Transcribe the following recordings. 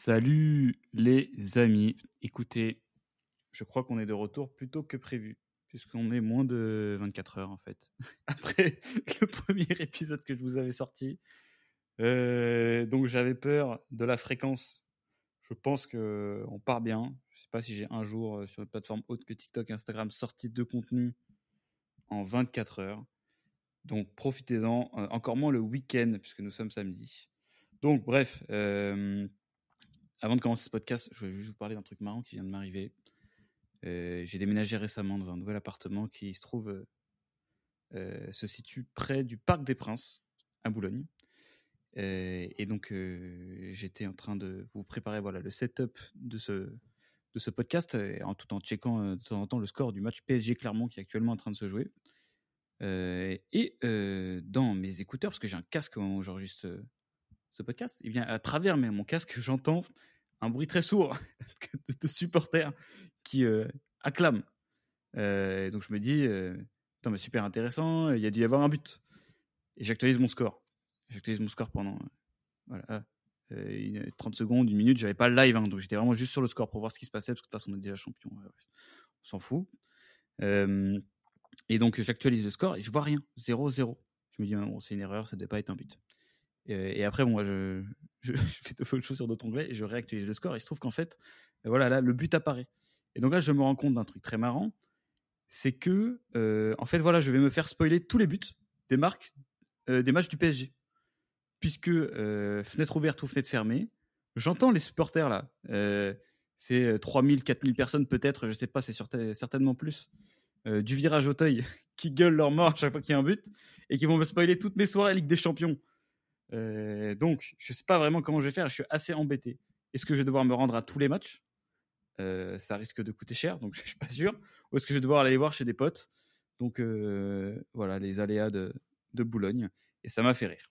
Salut les amis. Écoutez, je crois qu'on est de retour plus tôt que prévu, puisqu'on est moins de 24 heures en fait. Après le premier épisode que je vous avais sorti. Euh, donc j'avais peur de la fréquence. Je pense que on part bien. Je sais pas si j'ai un jour euh, sur une plateforme autre que TikTok, Instagram sorti de contenu en 24 heures. Donc profitez-en. Euh, encore moins le week-end, puisque nous sommes samedi. Donc bref, avant de commencer ce podcast, je voulais juste vous parler d'un truc marrant qui vient de m'arriver. Euh, j'ai déménagé récemment dans un nouvel appartement qui se trouve euh, euh, se situe près du Parc des Princes à Boulogne. Et donc j'étais en train de vous préparer voilà le setup de ce de ce podcast en tout en checkant de temps en temps le score du match PSG Clermont qui est actuellement en train de se jouer. Et dans mes écouteurs, parce que j'ai un casque au moment ce podcast, et bien à travers mon casque, j'entends un bruit très sourd de, supporters qui euh, acclament. Euh, donc je me dis, euh, mais super intéressant, il y a dû y avoir un but. Et j'actualise mon score. J'actualise mon score pendant euh, voilà, ah, euh, une- 30 secondes, une minute. J'avais pas le live, hein, donc j'étais vraiment juste sur le score pour voir ce qui se passait, parce que de toute façon on est déjà champion. on s'en fout. Euh, et donc j'actualise le score et je vois rien, 0-0. Je me dis, bon, c'est une erreur, ça ne devait pas être un but. Et, et après, bon, moi, je, je, je fais d'autres choses sur d'autres onglets et je réactualise le score. Et il se trouve qu'en fait, euh, voilà, là, le but apparaît. Et donc là, je me rends compte d'un truc très marrant, c'est que, euh, en fait, voilà, je vais me faire spoiler tous les buts des marques, euh, des matchs du PSG. Puisque euh, fenêtre ouverte ou fenêtre fermée, j'entends les supporters là. Euh, c'est euh, 3000, 4000 personnes peut-être, je sais pas, c'est certain- certainement plus, euh, du virage Auteuil qui gueulent leur mort chaque fois qu'il y a un but et qui vont me spoiler toutes mes soirées Ligue des Champions. Euh, donc, je sais pas vraiment comment je vais faire, je suis assez embêté. Est-ce que je vais devoir me rendre à tous les matchs? Euh, Ça risque de coûter cher, donc je suis pas sûr. Ou est-ce que je vais devoir aller voir chez des potes? Donc euh, voilà, les aléas de, Boulogne. Et ça m'a fait rire.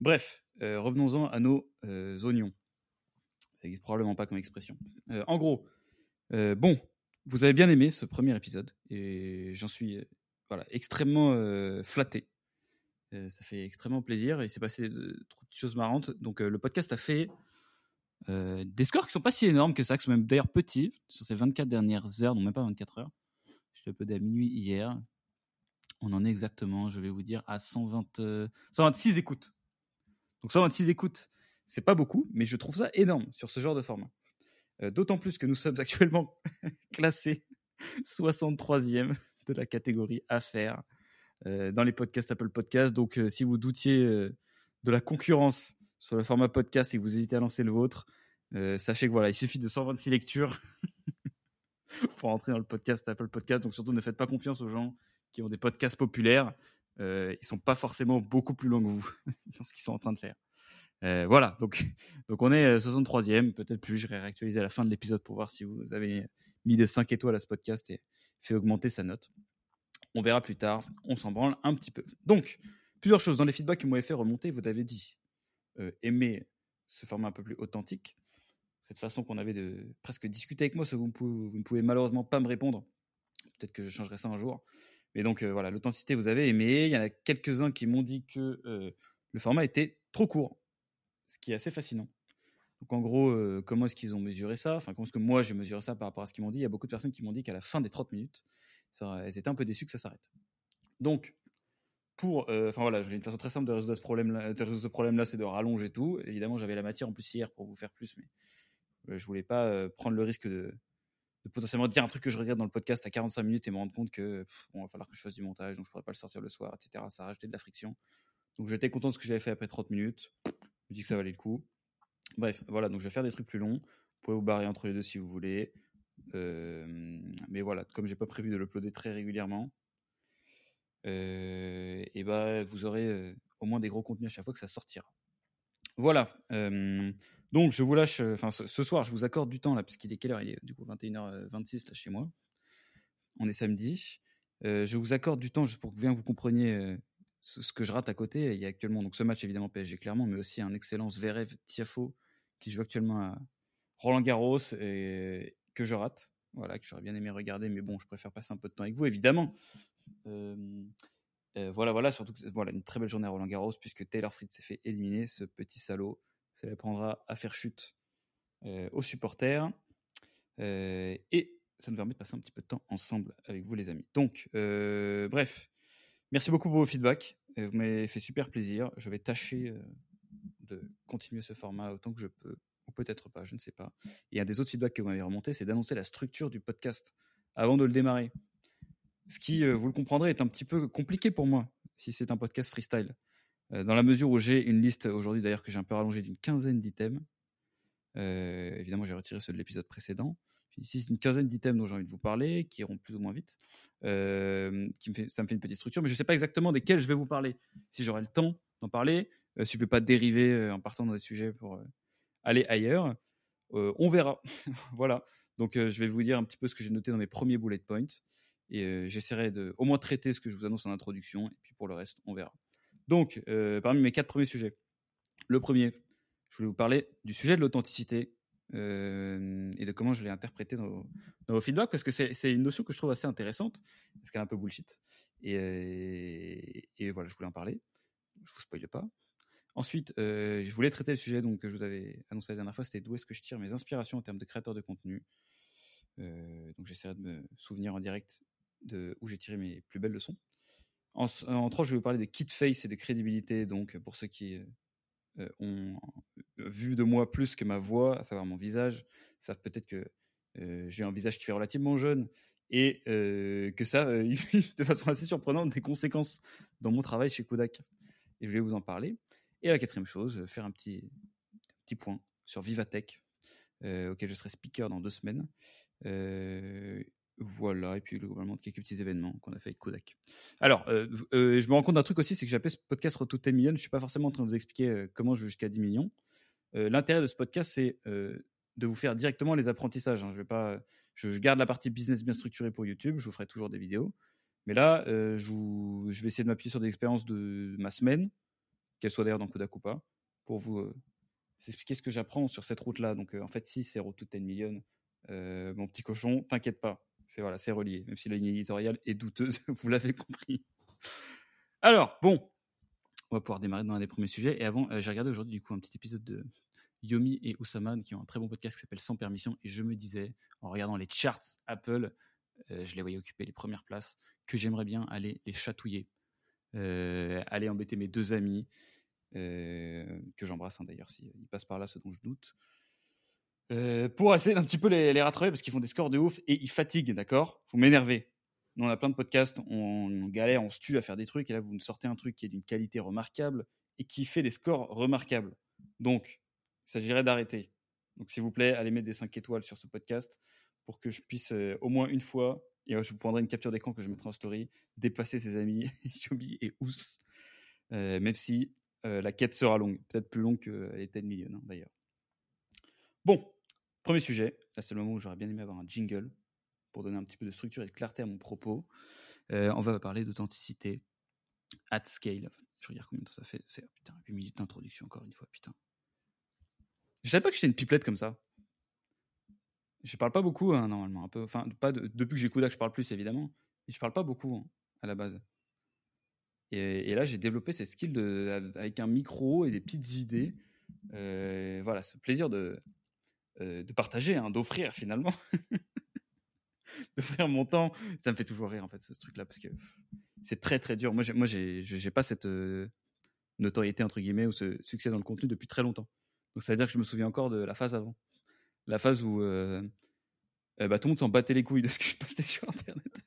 Bref, revenons-en à nos oignons. Ça existe probablement pas comme expression. En gros, bon, vous avez bien aimé ce premier épisode et j'en suis voilà, extrêmement flatté. Euh, ça fait extrêmement plaisir et il s'est passé de, trop de choses marrantes. Donc euh, le podcast a fait euh, des scores qui sont pas si énormes que ça, qui sont même d'ailleurs petits sur ces 24 dernières heures, non même pas 24 heures. J'étais un peu à minuit hier. On en est exactement, je vais vous dire, à 120, euh, 126 écoutes. Donc 126 écoutes, c'est pas beaucoup, mais je trouve ça énorme sur ce genre de format. Euh, D'autant plus que nous sommes actuellement classés 63e de la catégorie affaires euh, dans les podcasts Apple Podcasts. Donc euh, si vous doutiez euh, de la concurrence sur le format podcast et que vous hésitez à lancer le vôtre, euh, sachez que voilà, il suffit de 126 lectures pour entrer dans le podcast Apple Podcast. Donc surtout ne faites pas confiance aux gens qui ont des podcasts populaires. Euh, ils sont pas forcément beaucoup plus longs que vous dans ce qu'ils sont en train de faire. Euh, voilà, donc, donc on est euh, 63e, peut-être plus. Je vais réactualiser à la fin de l'épisode pour voir si vous avez mis des 5 étoiles à ce podcast et fait augmenter sa note. On verra plus tard, on s'en branle un petit peu. Donc, plusieurs choses dans les feedbacks vous m'avez fait remonter. Vous avez dit euh, aimer ce format un peu plus authentique, cette façon qu'on avait de presque discuter avec moi, ce vous, ne pouvez, malheureusement pas me répondre. Peut-être que je changerai ça un jour. Mais donc euh, voilà, l'authenticité, vous avez aimé. Il y en a quelques-uns qui m'ont dit que euh, le format était trop court, ce qui est assez fascinant. Donc en gros, comment est-ce qu'ils ont mesuré ça? Enfin, comment est-ce que moi j'ai mesuré ça par rapport à ce qu'ils m'ont dit? Il y a beaucoup de personnes qui m'ont dit qu'à la fin des 30 minutes, elles étaient un peu déçues que ça s'arrête. Donc, pour, euh, enfin voilà, j'ai une façon très simple de résoudre ce problème-là, ce problème-là, c'est de rallonger tout. Évidemment, j'avais la matière en plus hier pour vous faire plus, mais euh, je voulais pas euh, prendre le risque de, potentiellement dire un truc que je regarde dans le podcast à 45 minutes et me rendre compte que pff, va falloir que je fasse du montage, donc je pourrais pas le sortir le soir, etc. Ça a rajouté de la friction. Donc j'étais content de ce que j'avais fait après 30 minutes. Je me dis que ça valait le coup. Bref, voilà, donc je vais faire des trucs plus longs. Vous pouvez vous barrer entre les deux si vous voulez. Euh, mais voilà, comme j'ai pas prévu de l'uploader très régulièrement, euh, et ben vous aurez euh, au moins des gros contenus à chaque fois que ça sortira. Voilà. donc je vous lâche. Enfin, ce, soir, je vous accorde du temps là, puisqu'il est quelle heure? Il est du coup 21h26 là chez moi. On est samedi. Je vous accorde du temps juste pour que vous compreniez ce, ce que je rate à côté. Il y a actuellement donc ce match évidemment PSG clairement, mais aussi un excellent Zverev Tiafo qui joue actuellement à Roland Garros et que je rate. Voilà, que j'aurais bien aimé regarder, mais bon, je préfère passer un peu de temps avec vous, évidemment. Euh, euh, voilà, voilà, surtout que- voilà, une très belle journée à Roland Garros, puisque Taylor Fritz s'est fait éliminer, ce petit salaud. Ça lui prendra à faire chute aux supporters. et ça nous permet de passer un petit peu de temps ensemble avec vous, les amis. Donc, bref, merci beaucoup pour vos feedbacks. Vous m'avez fait super plaisir. Je vais tâcher de continuer ce format autant que je peux, peut-être pas, je ne sais pas. Et un des autres feedbacks que vous m'avez remonté, c'est d'annoncer la structure du podcast avant de le démarrer. Ce qui, vous le comprendrez, est un petit peu compliqué pour moi si c'est un podcast freestyle. dans la mesure où j'ai une liste aujourd'hui, d'ailleurs, que j'ai un peu rallongée d'une quinzaine d'items. évidemment, j'ai retiré ceux de l'épisode précédent. Ici, c'est une quinzaine d'items dont j'ai envie de vous parler, qui iront plus ou moins vite. ça me fait une petite structure, mais je ne sais pas exactement desquels je vais vous parler. Si j'aurai le temps d'en parler, si je ne veux pas dériver en partant dans des sujets pour aller ailleurs, on verra. voilà. Donc, je vais vous dire un petit peu ce que j'ai noté dans mes premiers bullet points. Et j'essaierai de au moins traiter ce que je vous annonce en introduction. Et puis pour le reste, on verra. Donc, parmi mes quatre premiers sujets, le premier, je voulais vous parler du sujet de l'authenticité et de comment je l'ai interprété dans, vos feedbacks, parce que c'est une notion que je trouve assez intéressante, parce qu'elle est un peu bullshit. Et, et, voilà, je voulais en parler. Je vous spoile pas. Ensuite, euh, je voulais traiter le sujet donc, que je vous avais annoncé la dernière fois, c'était d'où est-ce que je tire mes inspirations en termes de créateur de contenu. donc j'essaierai de me souvenir en direct de où j'ai tiré mes plus belles leçons. En, en trois, je vais vous parler de kit face et de crédibilité. Donc, pour ceux qui euh, ont vu de moi plus que ma voix, à savoir mon visage, savent peut-être que euh, j'ai un visage qui fait relativement jeune et euh, que ça a de façon assez surprenante des conséquences dans mon travail chez Kodak. Et je vais vous en parler. Et la quatrième chose, faire un petit, petit point sur Vivatech, auquel je serai speaker dans deux semaines. Voilà, et puis globalement quelques petits événements qu'on a fait avec Kodak. Alors, euh, euh, je me rends compte d'un truc aussi, c'est que j'appelle ce podcast Retour 10 millions. Je ne suis pas forcément en train de vous expliquer euh, comment je vais jusqu'à 10 millions. L'intérêt de ce podcast, c'est de vous faire directement les apprentissages. Hein. Je, vais pas, je, garde la partie business bien structurée pour YouTube, je vous ferai toujours des vidéos. Mais là, je, vais essayer de m'appuyer sur des expériences de ma semaine, qu'elles soient d'ailleurs dans Kodak ou pas, pour vous expliquer ce que j'apprends sur cette route-là. Donc, en fait, si c'est Retour 10 millions, mon petit cochon, t'inquiète pas c'est voilà, c'est relié, même si la ligne éditoriale est douteuse, vous l'avez compris. Alors, bon, on va pouvoir démarrer dans un des premiers sujets. Et avant, euh, j'ai regardé aujourd'hui du coup un petit épisode de Yomi et Oussama qui ont un très bon podcast qui s'appelle Sans permission. Et je me disais, en regardant les charts Apple, euh, je les voyais occuper les premières places, que j'aimerais bien aller les chatouiller, euh, aller embêter mes deux amis, que j'embrasse hein, d'ailleurs s'ils passent par là, ce dont je doute. Euh, pour essayer d'un petit peu les, rattraper parce qu'ils font des scores de ouf et ils fatiguent, d'accord? Vous m'énervez. Nous, on a plein de podcasts, on, galère, on se tue à faire des trucs et là, vous nous sortez un truc qui est d'une qualité remarquable et qui fait des scores remarquables. Donc, il s'agirait d'arrêter. Donc, s'il vous plaît, allez mettre des 5 étoiles sur ce podcast pour que je puisse euh, au moins une fois, et je vous prendrai une capture d'écran que je mettrai en story, dépasser ses amis Yobi et Ous, euh, même si la quête sera longue, peut-être plus longue que les 10 millions hein, d'ailleurs. Bon, Premier sujet, là c'est le moment où j'aurais bien aimé avoir un jingle pour donner un petit peu de structure et de clarté à mon propos. Euh, on va parler d'authenticité at scale. Je regarde combien de temps ça fait. Fait putain, 8 minutes d'introduction encore une fois, putain. Je savais pas que j'étais une pipelette comme ça. Je parle pas beaucoup hein, normalement, un peu. Enfin, pas depuis que j'ai Kodak, je parle plus évidemment, mais je parle pas beaucoup hein, à la base. Et, là, j'ai développé ces skills avec un micro et des petites idées. Euh, voilà, ce plaisir de, euh, partager, hein, d'offrir finalement. d'offrir mon temps. Ça me fait toujours rire en fait ce truc-là parce que c'est très très dur. Moi, j'ai, moi, j'ai, pas cette euh, notoriété entre guillemets ou ce succès dans le contenu depuis très longtemps. Donc ça veut dire que je me souviens encore de la phase avant, la phase où euh, bah, tout le monde s'en battait les couilles de ce que je postais sur Internet.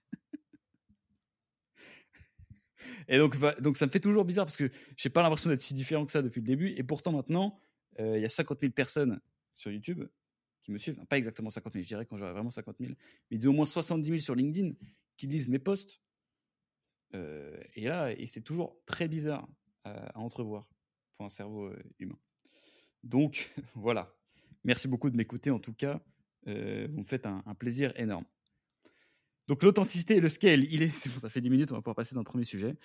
Et donc, ça me fait toujours bizarre parce que j'ai pas l'impression d'être si différent que ça depuis le début. Et pourtant maintenant, il y a 50 000 personnes sur YouTube qui me suivent, pas exactement 50 000, je dirais quand j'aurai vraiment 50 000, mais ils ont au moins 70 000 sur LinkedIn qui lisent mes posts. Euh, et là, c'est toujours très bizarre à, entrevoir pour un cerveau euh, humain. Donc voilà, merci beaucoup de m'écouter en tout cas, euh, vous me faites un, plaisir énorme. Donc l'authenticité et le scale, il est, c'est bon, ça fait 10 minutes, on va pouvoir passer dans le premier sujet.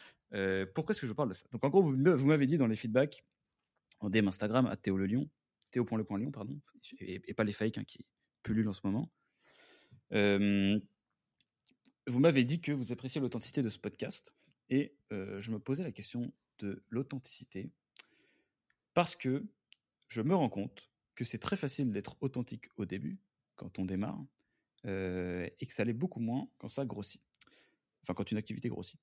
pourquoi est-ce que je parle de ça? Donc en gros, vous, m'avez dit dans les feedbacks en DM Instagram à Théo Le Lion Théo.le.lion, pardon, et, pas les fakes hein, qui pullulent en ce moment. vous m'avez dit que vous appréciez l'authenticité de ce podcast, et je me posais la question de l'authenticité parce que je me rends compte que c'est très facile d'être authentique au début, quand on démarre, et que ça l'est beaucoup moins quand ça grossit. Enfin, quand une activité grossit,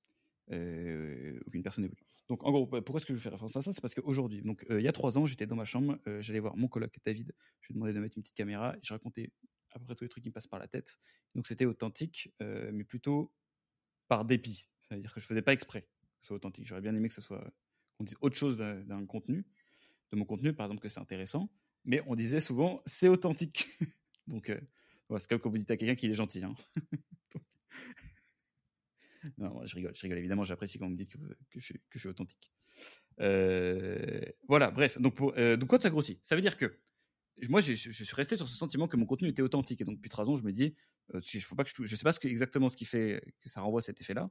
ou qu'une personne évolue. Donc, en gros, pourquoi est-ce que je fais référence à ça? C'est parce qu'aujourd'hui, donc il y a trois ans, j'étais dans ma chambre, j'allais voir mon coloc David, je lui ai demandé de mettre une petite caméra, je racontais à peu près tous les trucs qui me passent par la tête. Donc, c'était authentique, mais plutôt par dépit. C'est-à-dire que je faisais pas exprès que ce soit authentique. J'aurais bien aimé que ce soit qu'on dise autre chose d'un contenu, de mon contenu, par exemple, que c'est intéressant, mais on disait souvent c'est authentique. Donc, c'est comme quand vous dites à quelqu'un qu'il est gentil. Hein. Non, je rigole, je rigole. Évidemment, j'apprécie quand vous me dites que, je, suis authentique. Euh, voilà, bref. Donc, pour, euh, ça grossit, ça veut dire que moi, je, suis resté sur ce sentiment que mon contenu était authentique. Et donc, depuis trois ans, je me dis, euh, pas je, je sais pas ce que, exactement ce qui fait que ça renvoie cet effet-là,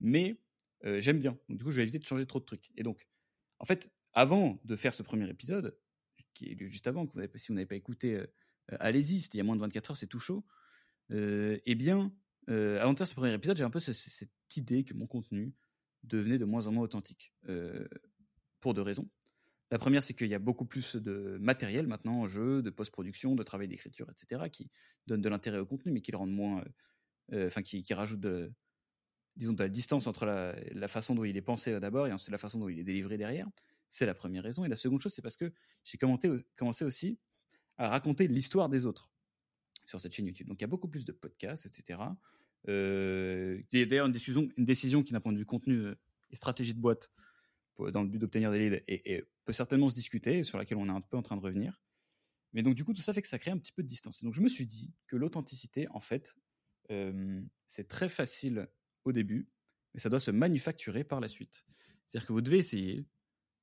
mais euh, j'aime bien. Donc, du coup, je vais éviter de changer trop de trucs. Et donc, en fait, avant de faire ce premier épisode, qui est juste avant, que vous avez, si vous n'avez pas écouté, euh, allez-y, c'était il y a moins de 24 heures, c'est tout chaud. eh bien, euh, avant de faire ce premier épisode, j'ai un peu ce, cette idée que mon contenu devenait de moins en moins authentique. Euh, pour deux raisons. La première, c'est qu'il y a beaucoup plus de matériel maintenant en jeu, de post-production, de travail d'écriture, etc., qui donne de l'intérêt au contenu, mais qui le rendent moins. Euh, enfin, qui, rajoute de, disons, de la distance entre la façon dont il est pensé d'abord et ensuite la façon dont il est délivré derrière. C'est la première raison. Et la seconde chose, c'est parce que j'ai commencé aussi à raconter l'histoire des autres sur cette chaîne YouTube. Donc il y a beaucoup plus de podcasts, etc. Euh, D'ailleurs, une décision, une décision qui, n'a point de vue contenu euh, et stratégie de boîte, dans le but d'obtenir des leads, et, peut certainement se discuter, sur laquelle on est un peu en train de revenir. Mais donc, du coup, tout ça fait que ça crée un petit peu de distance. Et donc, je me suis dit que l'authenticité, en fait, euh, c'est très facile au début, mais ça doit se manufacturer par la suite. C'est-à-dire que vous devez essayer,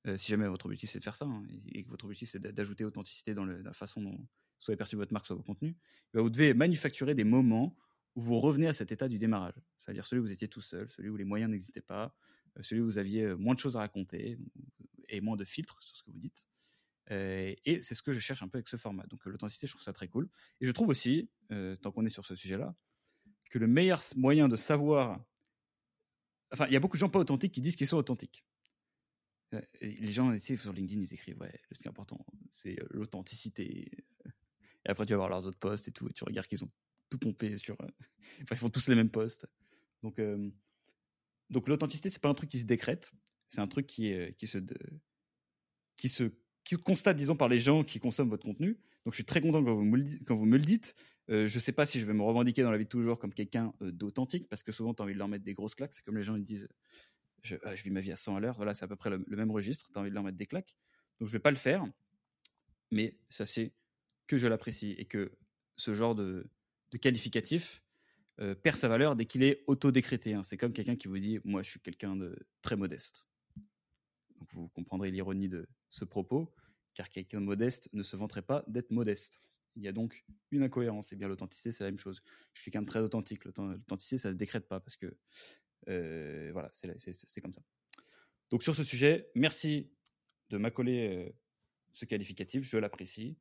euh, si jamais votre objectif c'est de faire ça, hein, et, que votre objectif c'est d'ajouter authenticité dans, la façon dont soit perçu votre marque, soit vos contenus, bah, vous devez manufacturer des moments où vous revenez à cet état du démarrage. C'est-à-dire celui où vous étiez tout seul, celui où les moyens n'existaient pas, euh, celui où vous aviez euh, moins de choses à raconter et moins de filtres sur ce que vous dites. Et c'est ce que je cherche un peu avec ce format. Donc l'authenticité, je trouve ça très cool. Et je trouve aussi, tant qu'on est sur ce sujet-là, que le meilleur moyen de savoir... Enfin, il y a beaucoup de gens pas authentiques qui disent qu'ils sont authentiques. Les gens sur LinkedIn, ils écrivent, ouais, ce qui est important, c'est l'authenticité. Et après, tu vas voir leurs autres posts et tout, et tu regardes qu'ils ont tout pompé sur. Euh, enfin, ils font tous les mêmes posts. Donc, euh, donc l'authenticité, c'est pas un truc qui se décrète, c'est un truc qui, est, qui, se, qui se qui constate, disons, par les gens qui consomment votre contenu. Donc, je suis très content quand vous me le, dites, quand vous me le dites. Je sais pas si je vais me revendiquer dans la vie de toujours comme quelqu'un d'authentique, parce que souvent, tu as envie de leur mettre des grosses claques. C'est comme les gens ils disent je, ah, je, vis ma vie à 100 à l'heure. Voilà, c'est à peu près le, même registre. Tu as envie de leur mettre des claques. Donc, je vais pas le faire. Mais ça, c'est que je l'apprécie et que ce genre de, qualificatif euh, perd sa valeur dès qu'il est auto-décrété. Hein. C'est comme quelqu'un qui vous dit Moi, je suis quelqu'un de très modeste. Vous comprendrez l'ironie de ce propos, car quelqu'un de modeste ne se vanterait pas d'être modeste. Il y a donc une incohérence. Et bien, l'authenticité, c'est la même chose. Je suis quelqu'un de très authentique. L'authenticité, ça ne se décrète pas parce que voilà, c'est comme ça. Donc, sur ce sujet, merci de m'accoler euh, ce qualificatif. Je l'apprécie.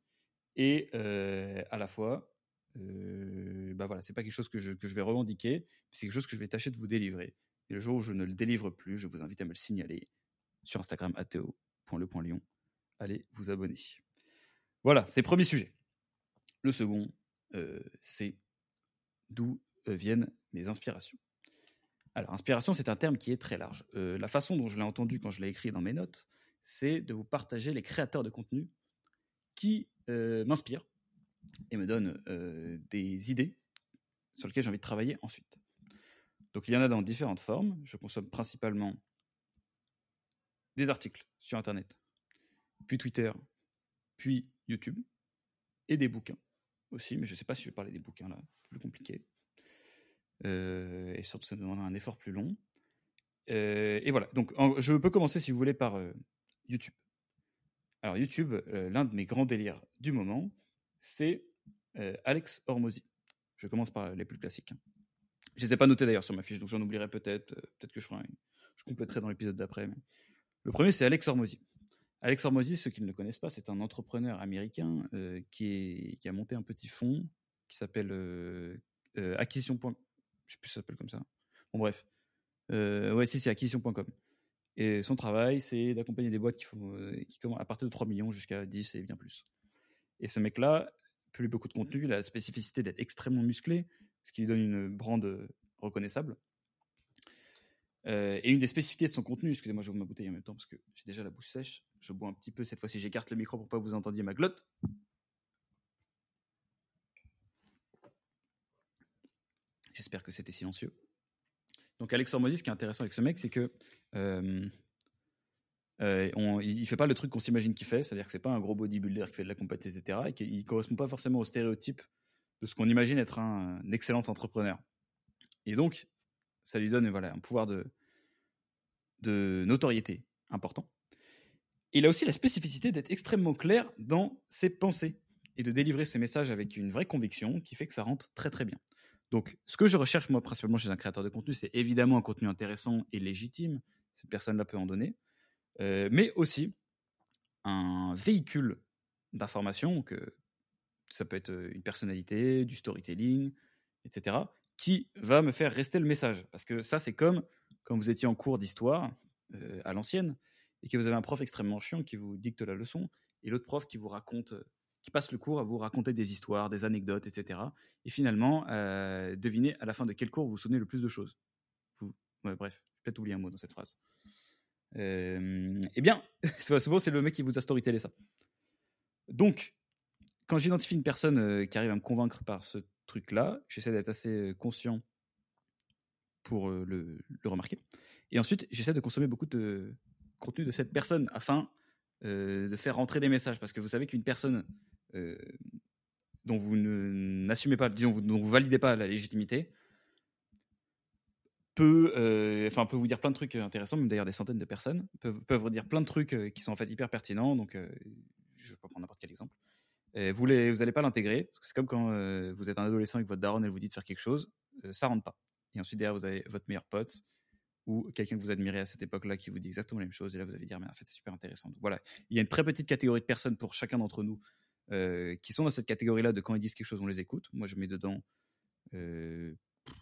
Et à la fois, euh, bah voilà, c'est pas quelque chose que je, vais revendiquer, c'est quelque chose que je vais tâcher de vous délivrer. Et le jour où je ne le délivre plus, je vous invite à me le signaler sur Instagram ateo.le.lion. Allez vous abonner. Voilà, c'est le premier sujet. Le second, euh, c'est d'où euh, viennent mes inspirations. Alors, inspiration, c'est un terme qui est très large. Euh, la façon dont je l'ai entendu quand je l'ai écrit dans mes notes, c'est de vous partager les créateurs de contenu qui m'inspirent et me donne euh, des idées sur lesquelles j'ai envie de travailler ensuite. Donc il y en a dans différentes formes. Je consomme principalement des articles sur Internet, puis Twitter, puis YouTube, et des bouquins aussi, mais je ne sais pas si je vais parler des bouquins là, plus compliqué. Euh, et surtout, ça demandera un effort plus long. Euh, et voilà, donc je peux commencer si vous voulez par YouTube. Alors YouTube, l'un de mes grands délires du moment, c'est euh, Alex Hormozy. Je commence par les plus classiques. Je ne les ai pas notés d'ailleurs sur ma fiche, donc j'en oublierai peut-être. Euh, peut-être que je, compléterai dans l'épisode d'après. Mais... Le premier, c'est Alex Hormozy. Alex Hormozy, ceux qui ne le connaissent pas, c'est un entrepreneur américain euh, qui, a monté un petit fonds qui s'appelle Acquisition. Je sais plus si ça s'appelle comme ça. Bon, bref. ouais, si, c'est acquisition.com. Et son travail, c'est d'accompagner des boîtes qui, font, qui commencent à partir de 3 millions jusqu'à 10 et bien plus. Et ce mec-là publie beaucoup de contenu. Il a la spécificité d'être extrêmement musclé, ce qui lui donne une brande reconnaissable. Euh, et une des spécificités de son contenu, excusez-moi, je vais ma bouteille en même temps parce que j'ai déjà la bouche sèche. Je bois un petit peu cette fois-ci. J'écarte le micro pour pas que vous entendiez ma glotte. J'espère que c'était silencieux. Donc Alex Hormozzi, ce qui est intéressant avec ce mec, c'est que euh, euh, fait pas le truc qu'on s'imagine qu'il fait, c'est-à-dire que c'est pas un gros bodybuilder qui fait de la compétition, etc. Et qu'il correspond pas forcément au stéréotype de ce qu'on imagine être un, excellent entrepreneur. Et donc, ça lui donne voilà, un pouvoir de notoriété important. il a aussi la spécificité d'être extrêmement clair dans ses pensées et de délivrer ses messages avec une vraie conviction qui fait que ça rentre très très bien. Donc, ce que je recherche moi principalement chez un créateur de contenu, c'est évidemment un contenu intéressant et légitime. Cette personne-là peut en donner. Euh, mais aussi un véhicule d'information, que ça peut être une personnalité, du storytelling, etc., qui va me faire rester le message. Parce que ça, c'est comme quand vous étiez en cours d'histoire euh, à l'ancienne et que vous avez un prof extrêmement chiant qui vous dicte la leçon et l'autre prof qui vous raconte, qui passe le cours à vous raconter des histoires, des anecdotes, etc. Et finalement, euh, devinez à la fin de quel cours vous souvenez le plus de choses. Vous, bref, je peut-être oublié un mot dans cette phrase. Euh, eh bien, souvent, c'est le mec qui vous a storytellé ça. Donc, quand j'identifie une personne euh, qui arrive à me convaincre par ce truc-là, j'essaie d'être assez conscient pour le, remarquer. Et ensuite, j'essaie de consommer beaucoup de contenu de cette personne afin de faire rentrer des messages. Parce que vous savez qu'une personne dont vous n'assumez pas, disons, dont vous validez pas la légitimité, peut, euh, enfin, peut vous dire plein de trucs intéressants, même d'ailleurs des centaines de personnes peuvent, vous dire plein de trucs euh, qui sont en fait hyper pertinents. Donc, euh, je pas prendre n'importe quel exemple. Et vous n'allez vous allez pas l'intégrer. C'est comme quand vous êtes un adolescent avec votre daronne, elle vous dit de faire quelque chose, ça rentre pas. Et ensuite, derrière, vous avez votre meilleur pote ou quelqu'un que vous admirez à cette époque-là qui vous dit exactement la même chose. Et là, vous allez dire, mais en fait, c'est super intéressant. Voilà, il y a une très petite catégorie de personnes pour chacun d'entre nous qui sont dans cette catégorie-là de quand ils disent quelque chose, on les écoute. Moi, je mets dedans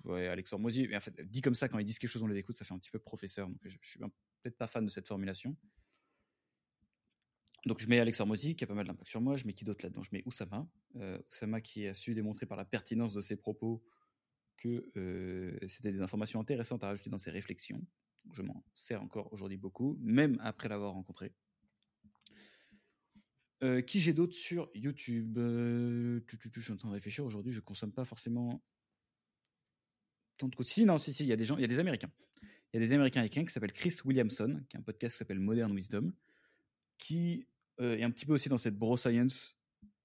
ouais, Alex Hormozy, mais en fait, dit comme ça, quand ils disent quelque chose, on les écoute, ça fait un petit peu professeur. Donc, je, je suis peut-être pas fan de cette formulation. Donc, je mets Alex Hormozy, qui a pas mal d'impact sur moi. Je mets qui d'autre là-dedans? Je mets Oussama. Euh, Oussama qui a su démontrer par la pertinence de ses propos que euh, c'était des informations intéressantes à rajouter dans ses réflexions. je m'en sers encore aujourd'hui beaucoup, même après l'avoir rencontré. Qui j'ai d'autres sur YouTube? Je suis en train de réfléchir. Aujourd'hui, je consomme pas forcément si, non, si, si, il y a des gens, il y a des Américains. Il y a des Américains avec qui s'appelle Chris Williamson, qui a un podcast qui s'appelle Modern Wisdom, qui est un petit peu aussi dans cette bro science,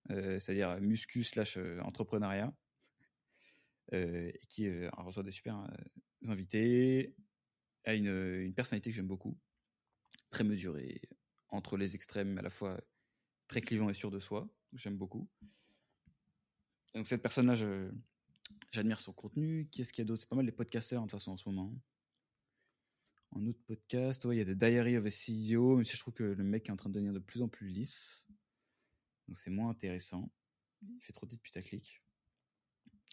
c'est-à-dire muscu slash entrepreneuriat, et qui reçoit des super invités, a une, une personnalité que j'aime beaucoup, très mesurée, entre les extrêmes, à la fois très clivant et sûr de soi, j'aime beaucoup. Donc cette personne-là, J'admire son contenu. Qu'est-ce qu'il y a d'autre? C'est pas mal les podcasteurs, de toute façon, en ce moment. En autre podcast, il y a The Diary of a CEO, mais je trouve que le mec est en train de devenir de plus en plus lisse. Donc c'est moins intéressant. Il fait trop de putaclic.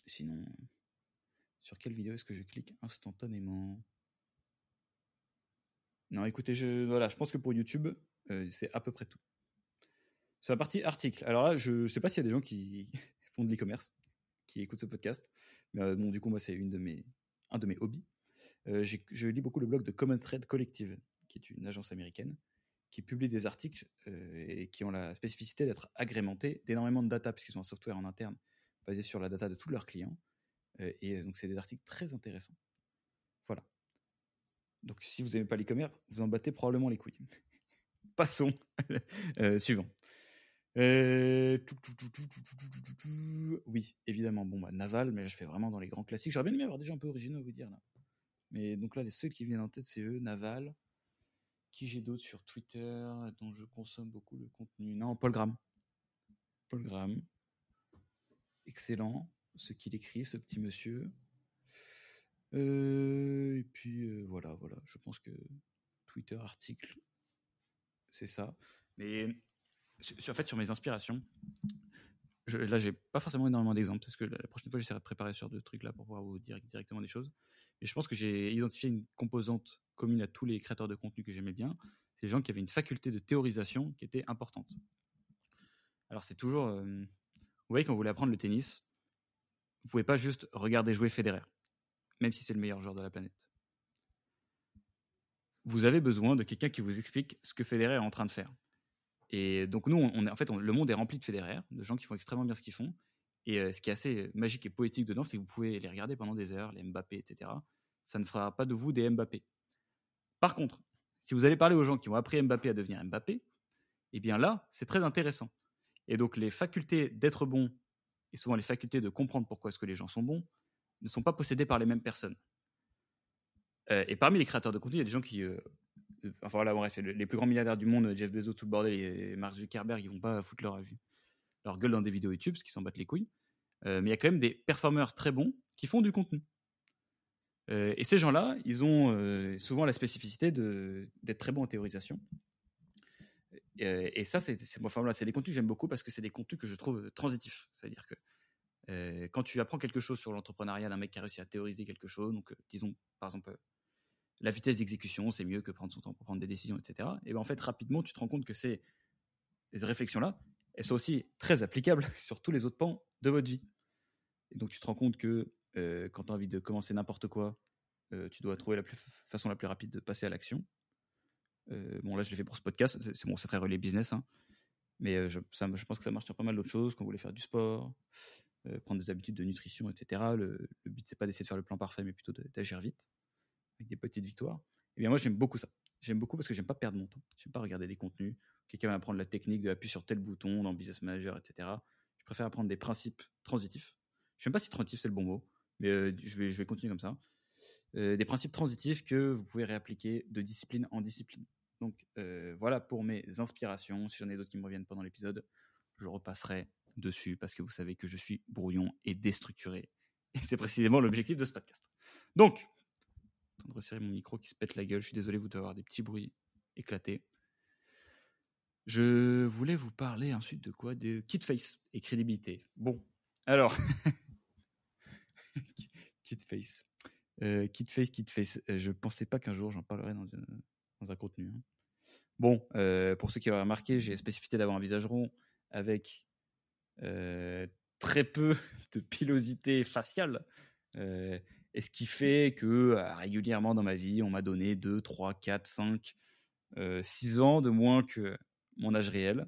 Sinon, sur quelle vidéo est-ce que je clique instantanément? Non, écoutez, je, voilà, je pense que pour YouTube, euh, c'est à peu près tout. Sur la partie article, alors là, je ne sais pas s'il y a des gens qui font de l'e-commerce qui écoutent ce podcast. Mais euh, bon, du coup, moi, c'est une de mes, un de mes hobbies. Euh, je lis beaucoup le blog de Common Thread Collective, qui est une agence américaine, qui publie des articles euh, et qui ont la spécificité d'être agrémentés d'énormément de data, puisqu'ils ont un software en interne basé sur la data de tous leurs clients. et donc, c'est des articles très intéressants. Voilà. Donc, si vous n'aimez pas l'e-commerce, vous en battez probablement les couilles. Passons. suivant. Oui, évidemment. Bon, bah, Naval, mais je fais vraiment dans les grands classiques. J'aurais bien aimé avoir des gens un peu originaux à vous dire là. Mais donc là, les seuls qui viennent en tête, c'est eux, Naval. Qui j'ai d'autres sur Twitter dont je consomme beaucoup le contenu Non, Paul Graham. Paul Graham. Excellent ce qu'il écrit, ce petit monsieur. et puis voilà, voilà. Je pense que Twitter, article, c'est ça. Mais en fait, sur mes inspirations, je, là, j'ai pas forcément énormément d'exemples, parce que la prochaine fois, j'essaierai de préparer sur deux trucs là pour pouvoir vous dire directement des choses. Et je pense que j'ai identifié une composante commune à tous les créateurs de contenu que j'aimais bien. C'est les gens qui avaient une faculté de théorisation qui était importante. Alors c'est toujours, vous voyez, quand vous voulez apprendre le tennis, vous pouvez pas juste regarder jouer Federer, même si c'est le meilleur joueur de la planète. Vous avez besoin de quelqu'un qui vous explique ce que Federer est en train de faire. Et donc nous, en fait, le monde est rempli de Federer, de gens qui font extrêmement bien ce qu'ils font. Et ce qui est assez magique et poétique dedans, c'est que vous pouvez les regarder pendant des heures, les Mbappé, etc. Ça ne fera pas de vous des Mbappé. Par contre, si vous allez parler aux gens qui ont appris Mbappé à devenir Mbappé, eh bien là, c'est très intéressant. Et donc les facultés d'être bon et souvent les facultés de comprendre pourquoi est-ce que les gens sont bons ne sont pas possédées par les mêmes personnes. et parmi les créateurs de contenu, il y a des gens qui enfin voilà, bref, les plus grands milliardaires du monde, Jeff Bezos, tout le bordel, et Mark Zuckerberg, ils vont pas foutre leur, leur gueule dans des vidéos YouTube, parce qu'ils s'en battent les couilles. Euh, mais il y a quand même des performeurs très bons qui font du contenu. Euh, et ces gens-là, ils ont euh, souvent la spécificité d'être très bons en théorisation. Et, ça, c'est enfin, des contenus que j'aime beaucoup parce que c'est des contenus que je trouve transitifs. C'est-à-dire que quand tu apprends quelque chose sur l'entrepreneuriat d'un mec qui a réussi à théoriser quelque chose, donc disons par exemple la vitesse d'exécution, c'est mieux que prendre son temps pour prendre des décisions, etc. Et ben en fait, rapidement, tu te rends compte que ces, réflexions-là, elles sont aussi très applicables sur tous les autres pans de votre vie. Et donc, tu te rends compte que euh, quand tu as envie de commencer n'importe quoi, euh, tu dois trouver la façon la plus rapide de passer à l'action. Euh, bon, là, je l'ai fait pour ce podcast. C'est bon, c'est très relais business. Hein. mais je, je, pense que ça marche sur pas mal d'autres choses. Quand vous voulez faire du sport, prendre des habitudes de nutrition, etc. Le, le but, c'est pas d'essayer de faire le plan parfait, mais plutôt d'agir vite avec des petites victoires. Eh bien, moi, j'aime beaucoup ça. J'aime beaucoup parce que j'aime pas perdre mon temps. J'aime pas regarder des contenus. Quelqu'un va apprendre la technique de appuyer sur tel bouton dans Business Manager, etc. Je préfère apprendre des principes transitifs. Je sais pas si transitif c'est le bon mot, mais euh, je, vais, continuer comme ça. Euh, des principes transitifs que vous pouvez réappliquer de discipline en discipline. Donc euh, voilà pour mes inspirations. Si j'en ai d'autres qui me reviennent pendant l'épisode, je repasserai dessus parce que vous savez que je suis brouillon et déstructuré. Et c'est précisément l'objectif de ce podcast. Donc, de resserrer mon micro qui se pète la gueule. Je suis désolé, vous devez avoir des petits bruits éclatés. Je voulais vous parler ensuite de quoi? De Kitface et crédibilité. Bon, alors. Kitface. Euh, Kitface, Kitface. Euh, je pensais pas qu'un jour j'en parlerais dans, un contenu. Hein. Bon, euh, pour ceux qui auraient remarqué, j'ai spécificité d'avoir un visage rond avec euh, très peu de pilosité faciale. Et ce qui fait que euh, régulièrement dans ma vie, on m'a donné 2, 3, 4, 5, 6 ans de moins que mon âge réel.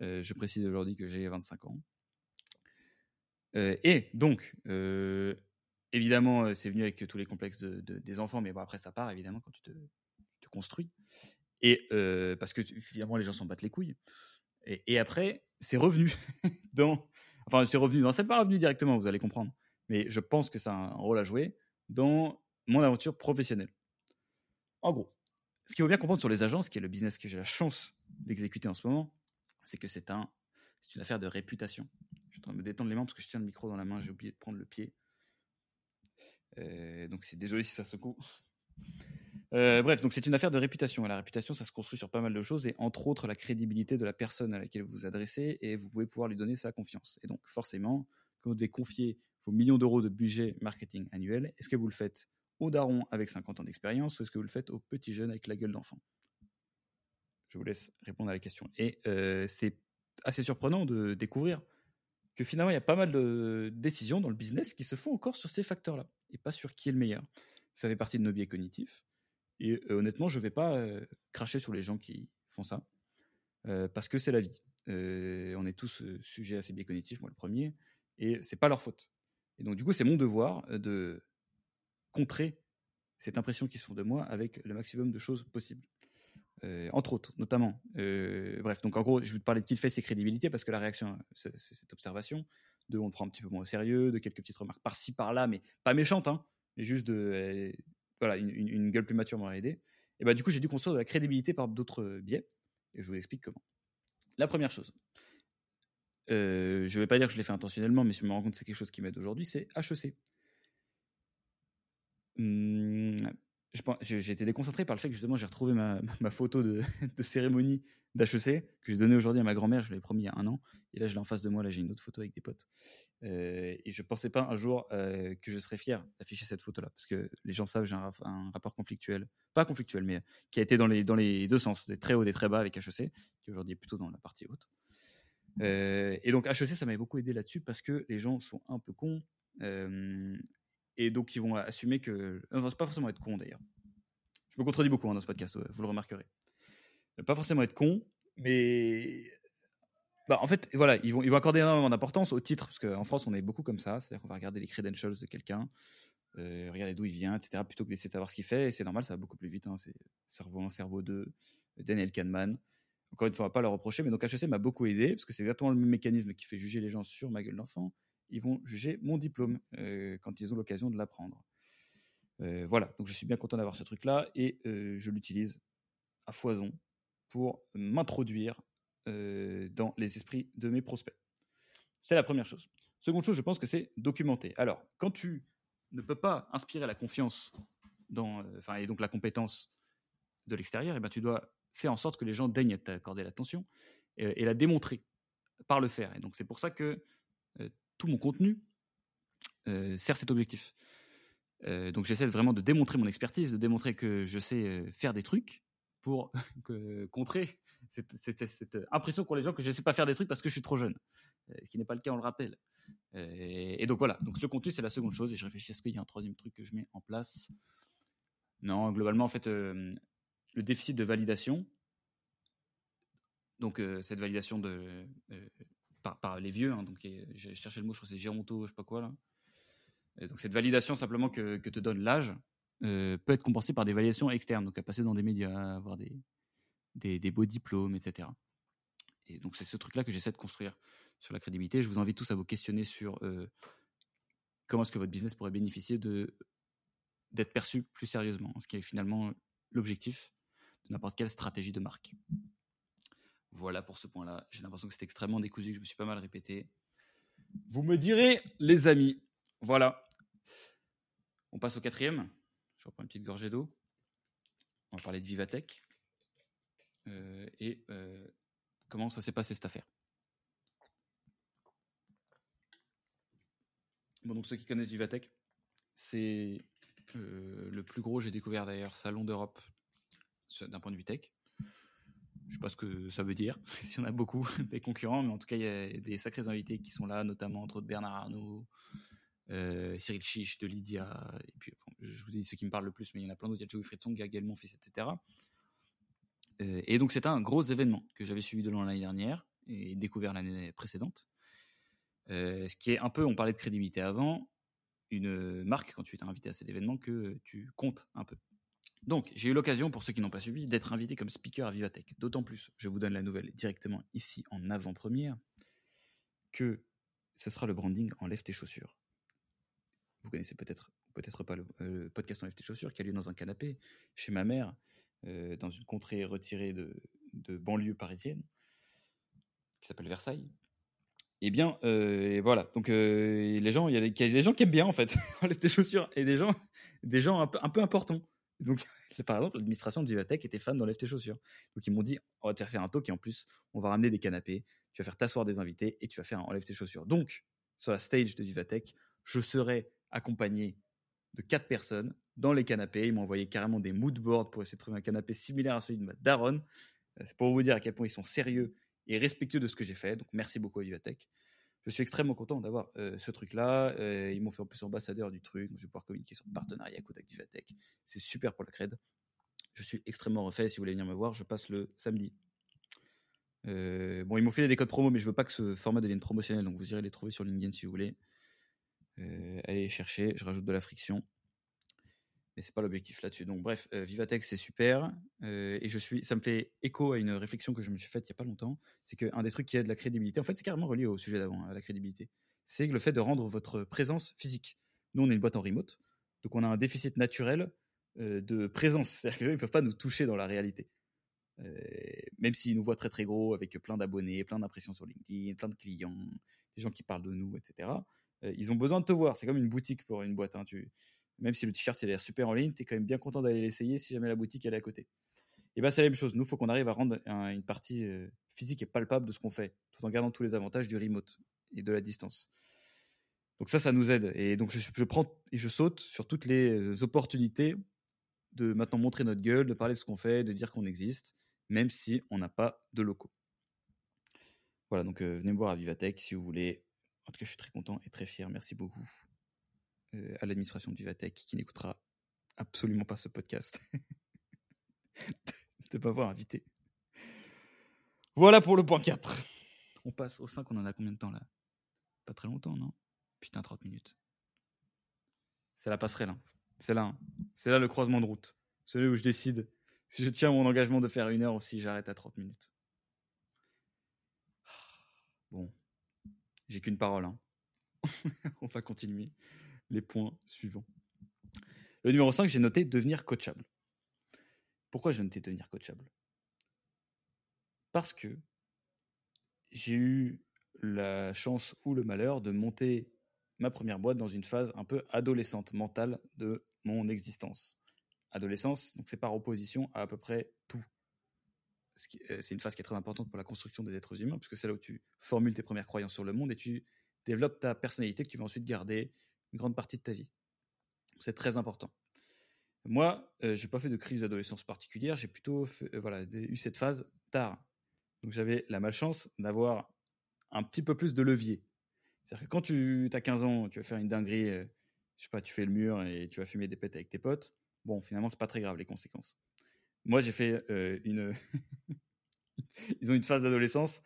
Euh, je précise aujourd'hui que j'ai 25 ans. Euh, et donc, évidemment, c'est venu avec tous les complexes de, des enfants, mais bon, après, ça part évidemment quand tu te, construis. Et parce que évidemment, les gens s'en battent les couilles. Et, après, c'est revenu dans. Enfin, c'est revenu dans. C'est pas revenu directement, vous allez comprendre mais je pense que ça a un rôle à jouer dans mon aventure professionnelle. En gros, ce qu'il faut bien comprendre sur les agences, qui est le business que j'ai la chance d'exécuter en ce moment, c'est que c'est un, une affaire de réputation. Je suis en train de me détendre les mains parce que je tiens le micro dans la main, j'ai oublié de prendre le pied. Euh, donc c'est désolé si ça secoue. Euh, bref, donc c'est une affaire de réputation. La réputation, ça se construit sur pas mal de choses, et entre autres la crédibilité de la personne à laquelle vous vous adressez, et vous pouvez pouvoir lui donner sa confiance. Et donc forcément, quand vous devez confier vos millions d'euros de budget marketing annuel, est-ce que vous le faites au daron avec 50 ans d'expérience ou est-ce que vous le faites au petit jeune avec la gueule d'enfant? Je vous laisse répondre à la question. Et euh, c'est assez surprenant de découvrir que finalement, il y a pas mal de décisions dans le business qui se font encore sur ces facteurs-là et pas sur qui est le meilleur. Ça fait partie de nos biais cognitifs. Et euh, honnêtement, je ne vais pas euh, cracher sur les gens qui font ça parce que c'est la vie. on est tous sujets à ces biais cognitifs, moi le premier, et c'est pas leur faute. Donc, du coup, c'est mon devoir euh, de contrer cette impression qui se font de moi avec le maximum de choses possibles. Euh, entre autres, notamment. Euh, bref, donc en gros, je vais te parler de qui fait ses crédibilités parce que la réaction, c'est cette observation. De, on prend un petit peu moins au sérieux, de quelques petites remarques par-ci, par-là, mais pas méchantes, hein, mais juste de. voilà, une, gueule plus mature m'aurait aidé. Et bah, du coup, j'ai dû construire de la crédibilité par d'autres biais. Et je vous explique comment. La première chose, je ne vais pas dire que je l'ai fait intentionnellement, mais je me rends compte que c'est quelque chose qui m'aide aujourd'hui, c'est HEC. Mmh, j'ai été déconcentré par le fait que justement j'ai retrouvé ma, photo de, cérémonie d'HEC que j'ai donnée aujourd'hui à ma grand-mère, je l'avais promis il y a un an, et là je l'ai en face de moi, là j'ai une autre photo avec des potes. et je ne pensais pas un jour que je serais fier d'afficher cette photo-là, parce que les gens savent j'ai un, rapport conflictuel, pas conflictuel, mais qui a été dans les, deux sens, des très hauts, des très bas avec HEC, qui aujourd'hui est plutôt dans la partie haute. Et donc HEC, ça m'avait beaucoup aidé là-dessus parce que les gens sont un peu cons. et donc ils vont assumer que... Non, c'est pas forcément être con d'ailleurs. Je me contredis beaucoup hein, dans ce podcast, vous le remarquerez. Pas forcément être con, mais... Bah, en fait, voilà, ils vont, ils vont accorder énormément d'importance au titre, parce qu'en France, on est beaucoup comme ça. C'est-à-dire qu'on va regarder les credentials de quelqu'un, regarder d'où il vient, etc., plutôt que d'essayer de savoir ce qu'il fait. Et c'est normal, ça va beaucoup plus vite. Hein, c'est cerveau 1, cerveau 2, Daniel Kahneman. Encore une fois, on va pas leur reprocher, mais donc HEC m'a beaucoup aidé, parce que c'est exactement le même mécanisme qui fait juger les gens sur ma gueule d'enfant. Ils vont juger mon diplôme euh, quand ils ont l'occasion de l'apprendre. Euh, voilà, donc je suis bien content d'avoir ce truc-là et euh, je l'utilise à foison pour m'introduire dans les esprits de mes prospects. C'est la première chose. Seconde chose, je pense que c'est documenter. Alors, quand tu ne peux pas inspirer la confiance dans, et donc la compétence de l'extérieur, eh ben, tu dois faire en sorte que les gens daignent t'accorder l'attention et, la démontrer par le faire. Et donc, c'est pour ça que euh, tout mon contenu euh, sert cet objectif. Euh, donc, j'essaie vraiment de démontrer mon expertise, de démontrer que je sais faire des trucs pour contrer cette, impression qu'ont les gens que je ne sais pas faire des trucs parce que je suis trop jeune. Ce qui n'est pas le cas, on le rappelle. Et donc voilà, donc le contenu, c'est la seconde chose. Et je réfléchis, est-ce qu'il y a un troisième truc que je mets en place Non, globalement, en fait, le déficit de validation. Donc euh, cette validation de, euh, par, les vieux, hein, donc j'ai cherché le mot, je crois que c'est géronto, je sais pas quoi là. Donc cette validation simplement que, te donne l'âge euh, peut être compensée par des validations externes, donc à passer dans des médias, avoir des, des, beaux diplômes, etc. Et donc c'est ce truc-là que j'essaie de construire sur la crédibilité. Je vous invite tous à vous questionner sur comment est-ce que votre business pourrait bénéficier de d'être perçu plus sérieusement, ce qui est finalement l'objectif n'importe quelle stratégie de marque. Voilà pour ce point-là. J'ai l'impression que c'est extrêmement décousu, que je me suis pas mal répété. Vous me direz, les amis. Voilà. On passe au quatrième. Je reprends une petite gorgée d'eau. On va parler de Vivatech. Euh, et euh, comment ça s'est passé cette affaire? Bon, donc ceux qui connaissent Vivatech, c'est euh, le plus gros, j'ai découvert d'ailleurs, salon d'Europe d'un point de vue tech. Je sais pas ce que ça veut dire, s'il y en a beaucoup des concurrents, mais en tout cas, il y a des sacrés invités qui sont là, notamment entre autres Bernard Arnault, euh, Cyril Chiche de Lydia, et puis je vous dis ceux qui me parlent le plus, mais il y en a plein d'autres, il y a Joey Fritzon, Gaël Monfils, etc. Euh, et donc, c'était un gros événement que j'avais suivi de loin l'année dernière et découvert l'année précédente. Euh, ce qui est un peu, on parlait de crédibilité avant, une marque, quand tu es invité à cet événement, que tu comptes un peu. Donc, j'ai eu l'occasion, pour ceux qui n'ont pas suivi, d'être invité comme speaker à Vivatech. D'autant plus, je vous donne la nouvelle directement ici en avant-première, que ce sera le branding Enlève tes chaussures. Vous connaissez peut-être peut-être pas le, euh, podcast Enlève tes chaussures qui a lieu dans un canapé chez ma mère, euh, dans une contrée retirée de, banlieue parisienne, qui s'appelle Versailles. Eh bien, euh, voilà. Donc, les gens, il y, a des- gens qui aiment bien en fait enlève tes chaussures et des gens, des gens un peu importants. Donc, par exemple, l'administration de Vivatech était fan d'enlève tes chaussures. Donc, ils m'ont dit, on va te faire faire un talk et en plus, on va ramener des canapés, tu vas faire t'asseoir des invités et tu vas faire un enlève tes chaussures. Donc, sur la stage de Vivatech, je serai accompagné de quatre personnes dans les canapés. Ils m'ont envoyé carrément des mood boards pour essayer de trouver un canapé similaire à celui de ma daronne. Euh, C'est pour vous dire à quel point ils sont sérieux et respectueux de ce que j'ai fait. Donc, merci beaucoup à Vivatech. Je suis extrêmement content d'avoir euh, ce truc-là. Euh, ils m'ont fait en plus ambassadeur du truc. Donc je vais pouvoir communiquer sur le partenariat Kodak Vivatech. C'est super pour la cred. Je suis extrêmement refait. Si vous voulez venir me voir, je passe le samedi. Euh, bon, ils m'ont filé des codes promo, mais je veux pas que ce format devienne promotionnel. Donc vous irez les trouver sur LinkedIn si vous voulez. Allez les chercher. Je rajoute de la friction. Mais c'est pas l'objectif là-dessus. Donc bref, euh, Vivatech c'est super Euh, et je suis, ça me fait écho à une réflexion que je me suis faite il y a pas longtemps. C'est qu'un des trucs qui aide la crédibilité, en fait c'est carrément relié au sujet d'avant, à la crédibilité, c'est le fait de rendre votre présence physique. Nous on est une boîte en remote, donc on a un déficit naturel euh, de présence, c'est-à-dire gens ne peuvent pas nous toucher dans la réalité. Euh, même s'ils nous voient très très gros avec plein d'abonnés, plein d'impressions sur LinkedIn, plein de clients, des gens qui parlent de nous, etc. ils ont besoin de te voir. C'est comme une boutique pour une boîte. hein. Même si le t-shirt il a l'air super en ligne, tu es quand même bien content d'aller l'essayer si jamais la boutique elle est à côté. Et bien c'est la même chose. Nous, il faut qu'on arrive à rendre un- une partie euh, physique et palpable de ce qu'on fait, tout en gardant tous les avantages du remote et de la distance. Donc ça, ça nous aide. Et donc je, prends et je saute sur toutes les euh, opportunités de maintenant montrer notre gueule, de parler de ce qu'on fait, de dire qu'on existe, même si on n'a pas de locaux. Voilà, donc venez me voir à Vivatech si vous voulez. En tout cas, je suis très content et très fier. Merci beaucoup à l'administration de Vivatech qui n'écoutera absolument pas ce podcast. de ne pas avoir invité. Voilà pour le point 4. On passe au 5, on en a combien de temps là? Pas très longtemps, non? Putain, 30 minutes. C'est la passerelle. Hein. C'est là. Hein. C'est là le croisement de route. Celui où je décide si je tiens mon engagement de faire une heure ou si j'arrête à 30 minutes. Bon. J'ai qu'une parole. Hein. on va continuer les points suivants. Le numéro 5, j'ai noté devenir coachable. Pourquoi j'ai noté devenir coachable? Parce que j'ai eu la chance ou le malheur de monter ma première boîte dans une phase un peu adolescente mentale de mon existence. Adolescence, donc c'est par opposition à à peu près tout. Euh, c'est une phase qui est très importante pour la construction des êtres humains, puisque c'est là où tu formules tes premières croyances sur le monde et tu développes ta personnalité que tu vas ensuite garder grande partie de ta vie. C'est très important. Moi, euh, je n'ai pas fait de crise d'adolescence particulière, j'ai plutôt euh, voilà, eu cette phase tard. Donc j'avais la malchance d'avoir un petit peu plus de levier. C'est-à-dire que quand tu as 15 ans, tu vas faire une dinguerie, euh, je sais pas, tu fais le mur et tu vas fumer des pètes avec tes potes. Bon, finalement, c'est pas très grave les conséquences. Moi, j'ai fait une. Ils ont une phase d'adolescence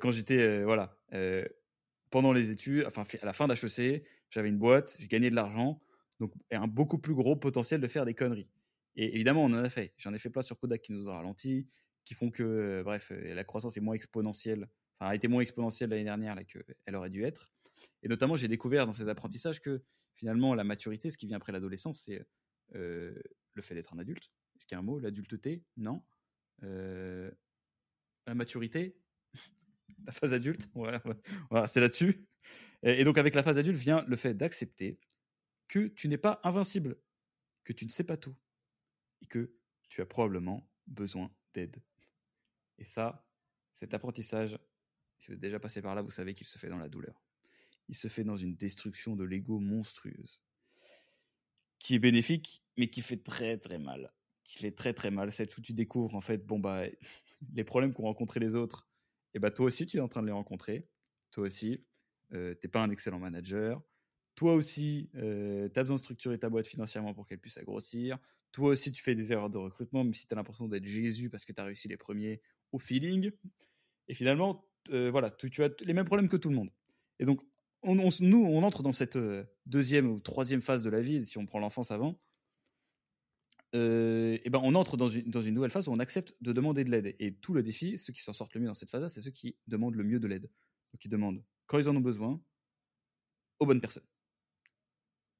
quand j'étais, voilà, pendant les études, enfin, à la fin d'HEC, j'avais une boîte, j'ai gagné de l'argent, donc un beaucoup plus gros potentiel de faire des conneries. Et évidemment, on en a fait. J'en ai fait plein sur Kodak qui nous ont ralenti, qui font que, euh, bref, euh, la croissance est moins exponentielle, enfin, a été moins exponentielle l'année dernière qu'elle aurait dû être. Et notamment, j'ai découvert dans ces apprentissages que finalement, la maturité, ce qui vient après l'adolescence, c'est euh, le fait d'être un adulte. Est-ce qu'il y a un mot? L'adulteté Non. la maturité La phase adulte Voilà, c'est là-dessus. Et donc, avec la phase adulte vient le fait d'accepter que tu n'es pas invincible, que tu ne sais pas tout, et que tu as probablement besoin d'aide. Et ça, cet apprentissage, si vous êtes déjà passé par là, vous savez qu'il se fait dans la douleur. Il se fait dans une destruction de l'ego monstrueuse, qui est bénéfique, mais qui fait très très mal. Qui fait très très mal. C'est où tu découvres en fait, bon bah, les problèmes qu'ont rencontrés les autres, et bah toi aussi tu es en train de les rencontrer. Toi aussi, euh, t'es pas un excellent manager, toi aussi, euh, tu as besoin de structurer ta boîte financièrement pour qu'elle puisse grossir. Toi aussi, tu fais des erreurs de recrutement, même si tu as l'impression d'être Jésus parce que tu as réussi les premiers au feeling. Et finalement, voilà, tu, as les mêmes problèmes que tout le monde. Et donc, on, nous, on entre dans cette deuxième ou troisième phase de la vie, si on prend l'enfance avant. Et ben on entre dans une, dans une nouvelle phase où on accepte de demander de l'aide. Et tout le défi, ceux qui s'en sortent le mieux dans cette phase-là, c'est ceux qui demandent le mieux de l'aide. Donc, ils demandent quand ils en ont besoin aux bonnes personnes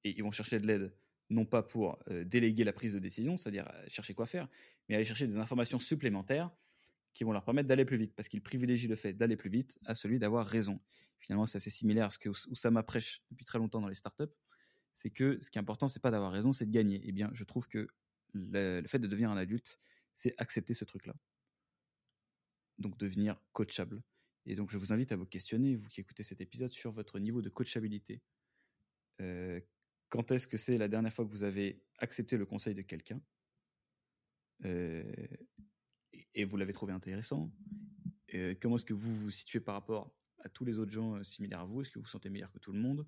et ils vont chercher de l'aide non pas pour euh, déléguer la prise de décision, c'est-à-dire euh, chercher quoi faire, mais aller chercher des informations supplémentaires qui vont leur permettre d'aller plus vite, parce qu'ils privilégient le fait d'aller plus vite à celui d'avoir raison. Finalement, c'est assez similaire à ce que Oussama prêche depuis très longtemps dans les startups, c'est que ce qui est important, c'est pas d'avoir raison, c'est de gagner. Eh bien, je trouve que le, fait de devenir un adulte, c'est accepter ce truc-là. Donc devenir coachable. Et donc, je vous invite à vous questionner, vous qui écoutez cet épisode, sur votre niveau de coachabilité. Euh, quand est-ce que c'est la dernière fois que vous avez accepté le conseil de quelqu'un? Euh, et vous l'avez trouvé intéressant euh, Comment est-ce que vous vous situez par rapport à tous les autres gens similaires à vous? Est-ce que vous vous sentez meilleur que tout le monde?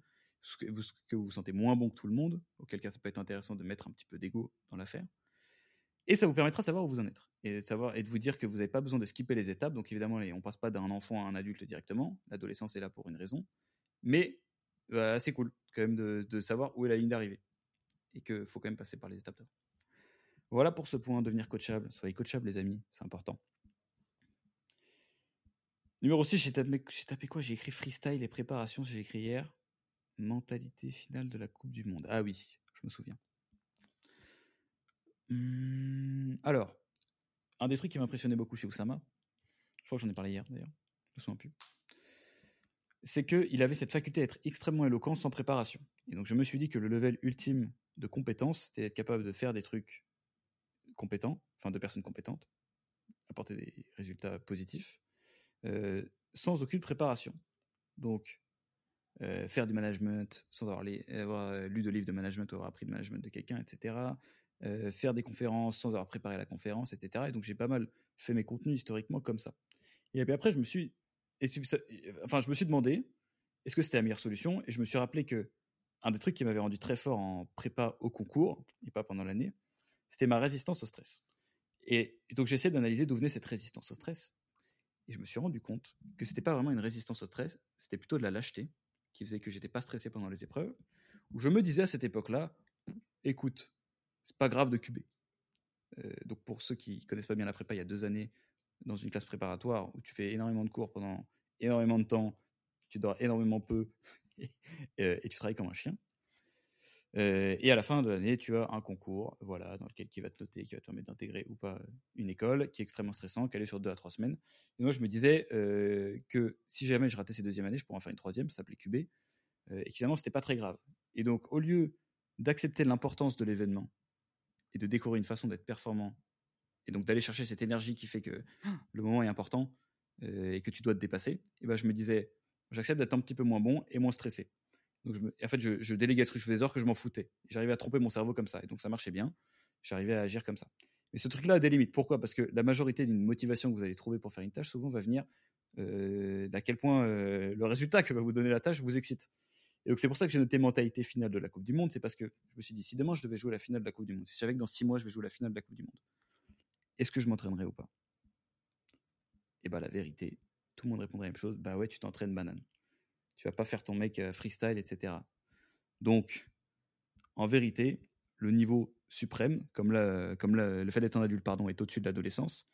Que vous, vous sentez moins bon que tout le monde Auquel cas, ça peut être intéressant de mettre un petit peu d'ego dans l'affaire. Et ça vous permettra de savoir où vous en êtes et de, savoir, et de vous dire que vous n'avez pas besoin de skipper les étapes. Donc évidemment, on ne passe pas d'un enfant à un adulte directement. L'adolescence est là pour une raison. Mais bah, c'est cool quand même de, savoir où est la ligne d'arrivée et qu'il faut quand même passer par les étapes Voilà pour ce point, devenir coachable. Soyez coachable, les amis, c'est important. Numéro 6, j'ai tapé, quoi? J'ai écrit freestyle et préparation, j'ai écrit hier. Mentalité finale de la Coupe du Monde. Ah oui, je me souviens. Hum, alors, un des trucs qui m'a impressionné beaucoup chez Oussama, je crois que j'en ai parlé hier d'ailleurs, je me souviens plus c'est qu'il avait cette faculté d'être extrêmement éloquent sans préparation. Et donc je me suis dit que le level ultime de compétence, c'était d'être capable de faire des trucs compétents, enfin de personnes compétentes, apporter des résultats positifs, euh, sans aucune préparation. Donc euh, faire du management sans avoir, avoir, lu de livres de management ou avoir appris de management de quelqu'un, etc. Euh, faire des conférences sans avoir préparé la conférence, etc. Et donc j'ai pas mal fait mes contenus historiquement comme ça. Et puis après, je me suis enfin, je me suis demandé, est-ce que c'était la meilleure solution? Et je me suis rappelé que un des trucs qui m'avait rendu très fort en prépa au concours, et pas pendant l'année, c'était ma résistance au stress. Et, donc j'ai essayé d'analyser d'où venait cette résistance au stress. Et je me suis rendu compte que c'était pas vraiment une résistance au stress, c'était plutôt de la lâcheté qui faisait que j'étais pas stressé pendant les épreuves. Où je me disais à cette époque-là, écoute, c'est pas grave de cuber. Euh, donc pour ceux qui connaissent pas bien la prépa, il y a deux années, dans une classe préparatoire où tu fais énormément de cours pendant énormément de temps, tu dors énormément peu euh, et, tu travailles comme un chien. Euh, et à la fin de l'année, tu as un concours, voilà, dans lequel qui va te noter, qui va te permettre d'intégrer ou pas une école, qui est extrêmement stressant, qui est sur deux à trois semaines. Et moi, je me disais que si jamais je ratais ces deuxième années, je pourrais en faire une troisième, ça s'appelait QB, et finalement, c'était pas très grave. Et donc, au lieu d'accepter l'importance de l'événement et de découvrir une façon d'être performant et donc d'aller chercher cette énergie qui fait que le moment est important euh, et que tu dois te dépasser, et ben je me disais, j'accepte d'être un petit peu moins bon et moins stressé. En fait, je, déléguais ce que je faisais que je m'en foutais. J'arrivais à tromper mon cerveau comme ça, et donc ça marchait bien. J'arrivais à agir comme ça. Mais ce truc-là a des limites. Pourquoi? Parce que la majorité d'une motivation que vous allez trouver pour faire une tâche, souvent va venir euh, d'à quel point euh, le résultat que va vous donner la tâche vous excite. Et donc c'est pour ça que j'ai noté mentalité finale de la Coupe du Monde. C'est parce que je me suis dit, si demain je devais jouer la finale de la Coupe du Monde, si je savais que dans six mois je vais jouer la finale de la Coupe du Monde, est-ce que je m'entraînerai ou pas? Et bah la vérité, tout le monde répondrait la même chose, bah ouais, tu t'entraînes banane. Tu vas pas faire ton mec euh, freestyle, etc. Donc, en vérité, le niveau suprême, comme, le fait d'être un adulte, pardon, est au-dessus de l'adolescence.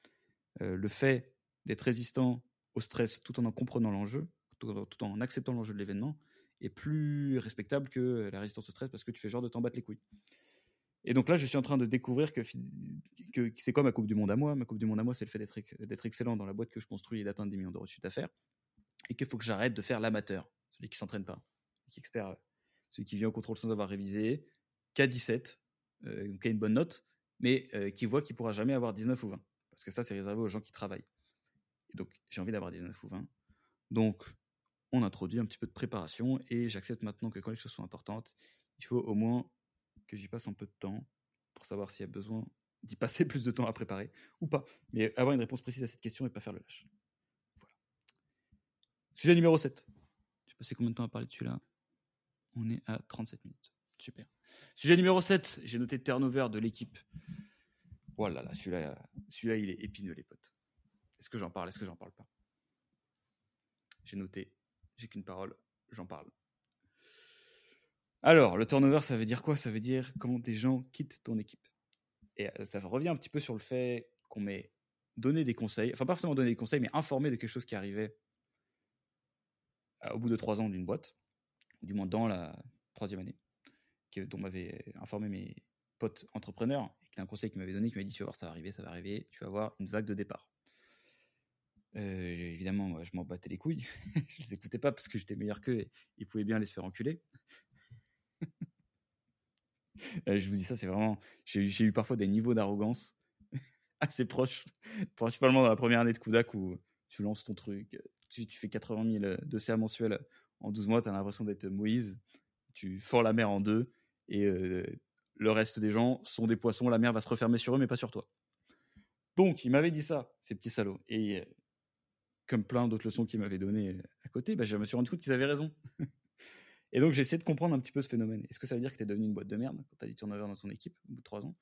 Euh, le fait d'être résistant au stress tout en en comprenant l'enjeu, tout, en acceptant l'enjeu de l'événement, est plus respectable que la résistance au stress parce que tu fais genre de t'en battre les couilles. Et donc là, je suis en train de découvrir que, que, c'est quoi ma Coupe du Monde à moi. Ma Coupe du Monde à moi, c'est le fait d'être excellent dans la boîte que je construis et d'atteindre des millions d'euros de chiffre d'affaires. Et qu'il faut que j'arrête de faire l'amateur, celui qui s'entraîne pas, qui celui qui vient au contrôle sans avoir révisé, qui a 17, euh, qui a une bonne note, mais euh, qui voit qu'il pourra jamais avoir 19 ou 20. Parce que ça, c'est réservé aux gens qui travaillent. Donc, j'ai envie d'avoir 19 ou 20. Donc, on introduit un petit peu de préparation et j'accepte maintenant que quand les choses sont importantes, il faut au moins que j'y passe un peu de temps pour savoir s'il y a besoin d'y passer plus de temps à préparer ou pas. Mais avoir une réponse précise à cette question et pas faire le lâche. Sujet numéro 7. Je sais pas combien de temps à parler dessus là. On est à 37 minutes. Super. Sujet numéro 7. J'ai noté turnover de l'équipe. Voilà, là, celui-là, celui-là, il est épineux, les potes. Est-ce que j'en parle? Est-ce que j'en parle pas? J'ai noté. J'ai qu'une parole. J'en parle. Alors, le turnover, ça veut dire quoi? Ça veut dire quand des gens quittent ton équipe. Et euh, ça revient un petit peu sur le fait qu'on m'ait donné des conseils, enfin pas forcément donné des conseils, mais informé de quelque chose qui arrivait au bout de trois ans d'une boîte, du moins dans la troisième année, dont m'avaient informé mes potes entrepreneurs, et qui un conseil qu'ils m'avaient donné, qui m'avait dit tu vas voir, ça va arriver, ça va arriver, tu vas avoir une vague de départ. Euh, évidemment, je m'en battais les couilles. je les écoutais pas parce que j'étais meilleur qu'eux ils pouvaient bien les faire enculer. Euh, je vous dis ça, c'est vraiment. J'ai eu parfois des niveaux d'arrogance assez proches, principalement dans la première année de Kudak où tu lances ton truc, tu, fais 80 000 dossiers mensuels en 12 mois, tu as l'impression d'être Moïse, tu fends la mer en deux et euh, le reste des gens sont des poissons, la mer va se refermer sur eux, mais pas sur toi. Donc, il m'avait dit ça, ces petits salauds. Et euh, comme plein d'autres leçons qu'il m'avait données à côté, bah, je me suis rendu compte qu'ils avaient raison. Et donc, j'ai essayé de comprendre un petit peu ce phénomène. Est-ce que ça veut dire que tu es devenu une boîte de merde quand tu as du turnover dans son équipe au bout de trois ans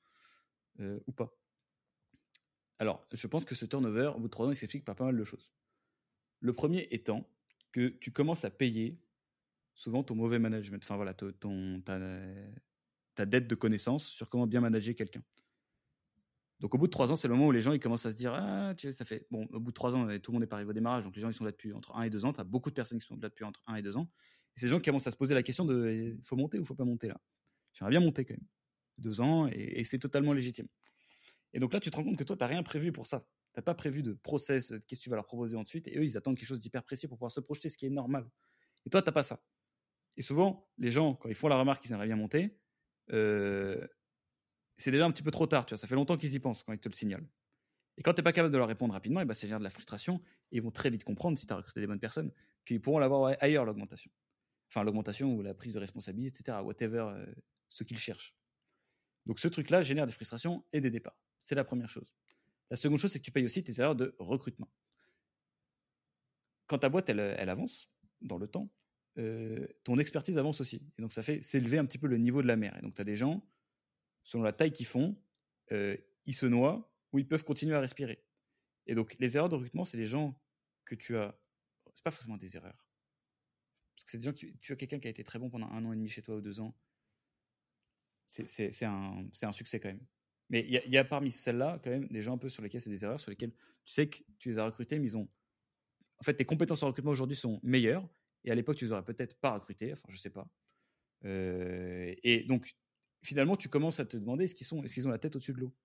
euh, ou pas? Alors, je pense que ce turnover, au bout de trois ans, il s'explique par pas mal de choses. Le premier étant que tu commences à payer souvent ton mauvais management, enfin voilà, ta, dette de connaissances sur comment bien manager quelqu'un. Donc au bout de trois ans, c'est le moment où les gens ils commencent à se dire ah tu sais, ça fait bon au bout de trois ans tout le monde est pas arrivé au démarrage donc les gens ils sont là depuis entre un et deux ans. Tu as beaucoup de personnes qui sont là depuis entre un et deux ans c'est des gens qui commencent à se poser la question de faut monter ou faut pas monter là? J'aimerais bien monter quand même. Deux ans et, c'est totalement légitime. Et donc là, tu te rends compte que toi, tu n'as rien prévu pour ça. Tu n'as pas prévu de process, qu'est-ce que tu vas leur proposer ensuite. Et eux, ils attendent quelque chose d'hyper précis pour pouvoir se projeter, ce qui est normal. Et toi, tu n'as pas ça. Et souvent, les gens, quand ils font la remarque qu'ils aimeraient bien monter, euh, c'est déjà un petit peu trop tard. Tu vois, ça fait longtemps qu'ils y pensent quand ils te le signalent. Et quand tu n'es pas capable de leur répondre rapidement, et ben, ça génère de la frustration. Et ils vont très vite comprendre, si tu as recruté des bonnes personnes, qu'ils pourront l'avoir ailleurs, l'augmentation enfin l'augmentation ou la prise de responsabilité, etc. Whatever euh, ce qu'ils cherchent. Donc ce truc-là génère des frustrations et des départs. C'est la première chose. La seconde chose, c'est que tu payes aussi tes erreurs de recrutement. quand ta boîte, elle, avance dans le temps, ton expertise avance aussi. Et donc, ça fait s'élever un petit peu le niveau de la mer. Et donc, tu as des gens, selon la taille qu'ils font, ils se noient ou ils peuvent continuer à respirer. Et donc, les erreurs de recrutement, c'est des gens que tu as. C'est pas forcément des erreurs. Parce que c'est des gens qui. Tu as quelqu'un qui a été très bon pendant un an et demi chez toi ou deux ans. C'est un, succès quand même. Mais il y, a parmi celles-là, quand même, des gens un peu sur lesquels c'est des erreurs, sur lesquels tu sais que tu les as recrutés, mais ils ont. En fait, tes compétences en recrutement aujourd'hui sont meilleures. Et à l'époque, tu les aurais peut-être pas recrutés. Enfin, je sais pas. Euh, et donc, finalement, tu commences à te demander est-ce qu'ils est-ce ont la tête au-dessus de l'eau?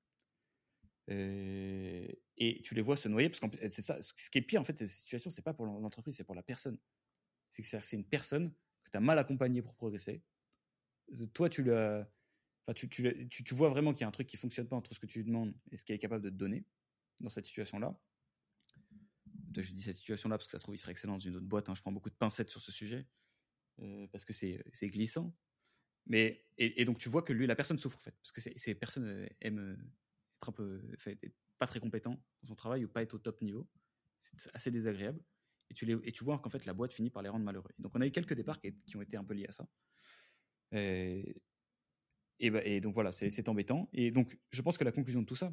Euh, Et tu les vois se noyer parce que c'est ça. Ce qui est pire, en fait, cette situation, c'est pas pour l'entreprise, c'est pour la personne. C'est que c'est une personne que tu as mal accompagnée pour progresser. Toi, tu le Tu, tu, tu, vois vraiment qu'il y a un truc qui fonctionne pas entre ce que tu lui demandes et ce qu'il est capable de te donner dans cette situation-là. Je dis cette situation-là parce que ça se trouve, il serait excellent dans une autre boîte. Hein. Je prends beaucoup de pincettes sur ce sujet euh, parce que c'est glissant. Mais, et, donc, tu vois que lui, la personne souffre, en fait, parce que ces personnes euh, aiment euh, être un peu, pas très compétent dans son travail ou pas être au top niveau. C'est assez désagréable. Et tu, les, et tu vois qu'en fait, la boîte finit par les rendre malheureux. donc, on a eu quelques départs qui, qui ont été un peu liés à ça. Et, et, bah, et donc, voilà, c'est embêtant. Et donc, je pense que la conclusion de tout ça,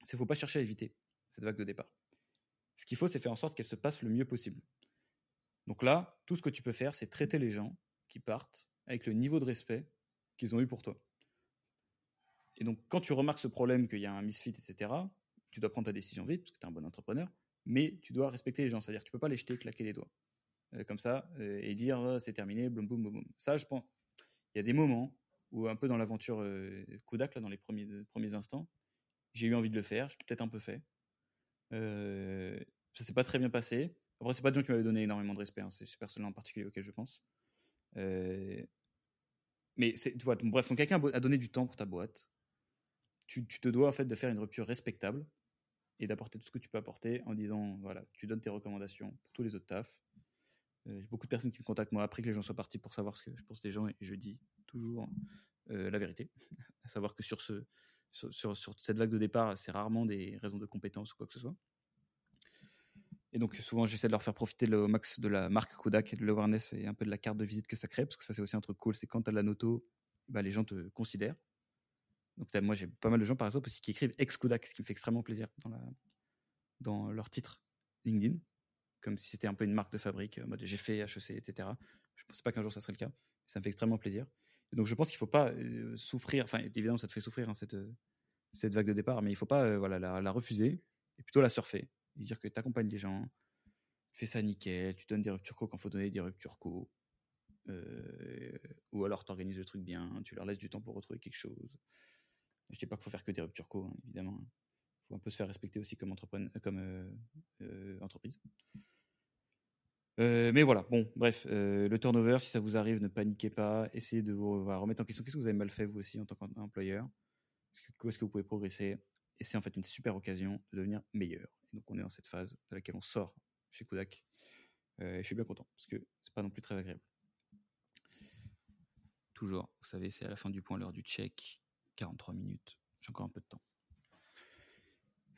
c'est qu'il ne faut pas chercher à éviter cette vague de départ. Ce qu'il faut, c'est faire en sorte qu'elle se passe le mieux possible. Donc là, tout ce que tu peux faire, c'est traiter les gens qui partent avec le niveau de respect qu'ils ont eu pour toi. Et donc, quand tu remarques ce problème, qu'il y a un misfit, etc., tu dois prendre ta décision vite, parce que tu es un bon entrepreneur, mais tu dois respecter les gens. C'est-à-dire que tu ne peux pas les jeter, claquer les doigts. Euh, comme ça, euh, et dire oh, c'est terminé, boum, boum, boum. Ça, je pense. Il y a des moments où, un peu dans l'aventure euh, Kodak, dans les premiers, premiers instants, j'ai eu envie de le faire, j'ai peut-être un peu fait. Euh, ça s'est pas très bien passé. Après, c'est pas des gens qui m'avaient donné énormément de respect, hein. c'est ces personnes-là en particulier auxquelles je pense. Euh, mais tu vois, bref, quand quelqu'un a donné du temps pour ta boîte, tu, te dois en fait de faire une rupture respectable et d'apporter tout ce que tu peux apporter en disant voilà, tu donnes tes recommandations pour tous les autres tafs. Euh, j'ai beaucoup de personnes qui me contactent moi après que les gens soient partis pour savoir ce que je pense des gens et je dis toujours euh, la vérité, à savoir que sur ce sur, sur, cette vague de départ, c'est rarement des raisons de compétence ou quoi que ce soit. Et donc souvent j'essaie de leur faire profiter le max de la marque Kodak et de l'awareness et un peu de la carte de visite que ça crée, parce que ça c'est aussi un truc cool, c'est quand tu as la noto, bah, les gens te considèrent. Donc moi j'ai pas mal de gens par exemple qui écrivent ex-Kodak, ce qui me fait extrêmement plaisir dans, la, dans leur titre LinkedIn, comme si c'était un peu une marque de fabrique, en mode j'ai fait HEC, etc. Je ne pensais pas qu'un jour ça serait le cas, ça me fait extrêmement plaisir. donc je pense qu'il ne faut pas euh, souffrir, enfin évidemment ça te fait souffrir hein, cette, vague de départ, mais il ne faut pas euh, la, refuser et plutôt la surfer dire que tu accompagnes les gens, fais ça nickel, tu donnes des ruptures co quand il faut donner des ruptures co. Euh, ou alors tu organises le truc bien, tu leur laisses du temps pour retrouver quelque chose. Je dis pas qu'il faut faire que des ruptures co, hein, évidemment. Faut un peu se faire respecter aussi comme, comme euh, euh, entreprise. mais voilà, bon, bref, le turnover, si ça vous arrive, ne paniquez pas, essayez de vous remettre en question qu'est-ce que vous avez mal fait vous aussi en tant qu'employeur, où est-ce que vous pouvez progresser, et c'est en fait une super occasion de devenir meilleur. donc on est dans cette phase dans laquelle on sort chez Kodak. Euh, je suis bien content parce que c'est pas non plus très agréable. Toujours, vous savez, c'est à la fin du point l'heure du check. 43 minutes. J'ai encore un peu de temps.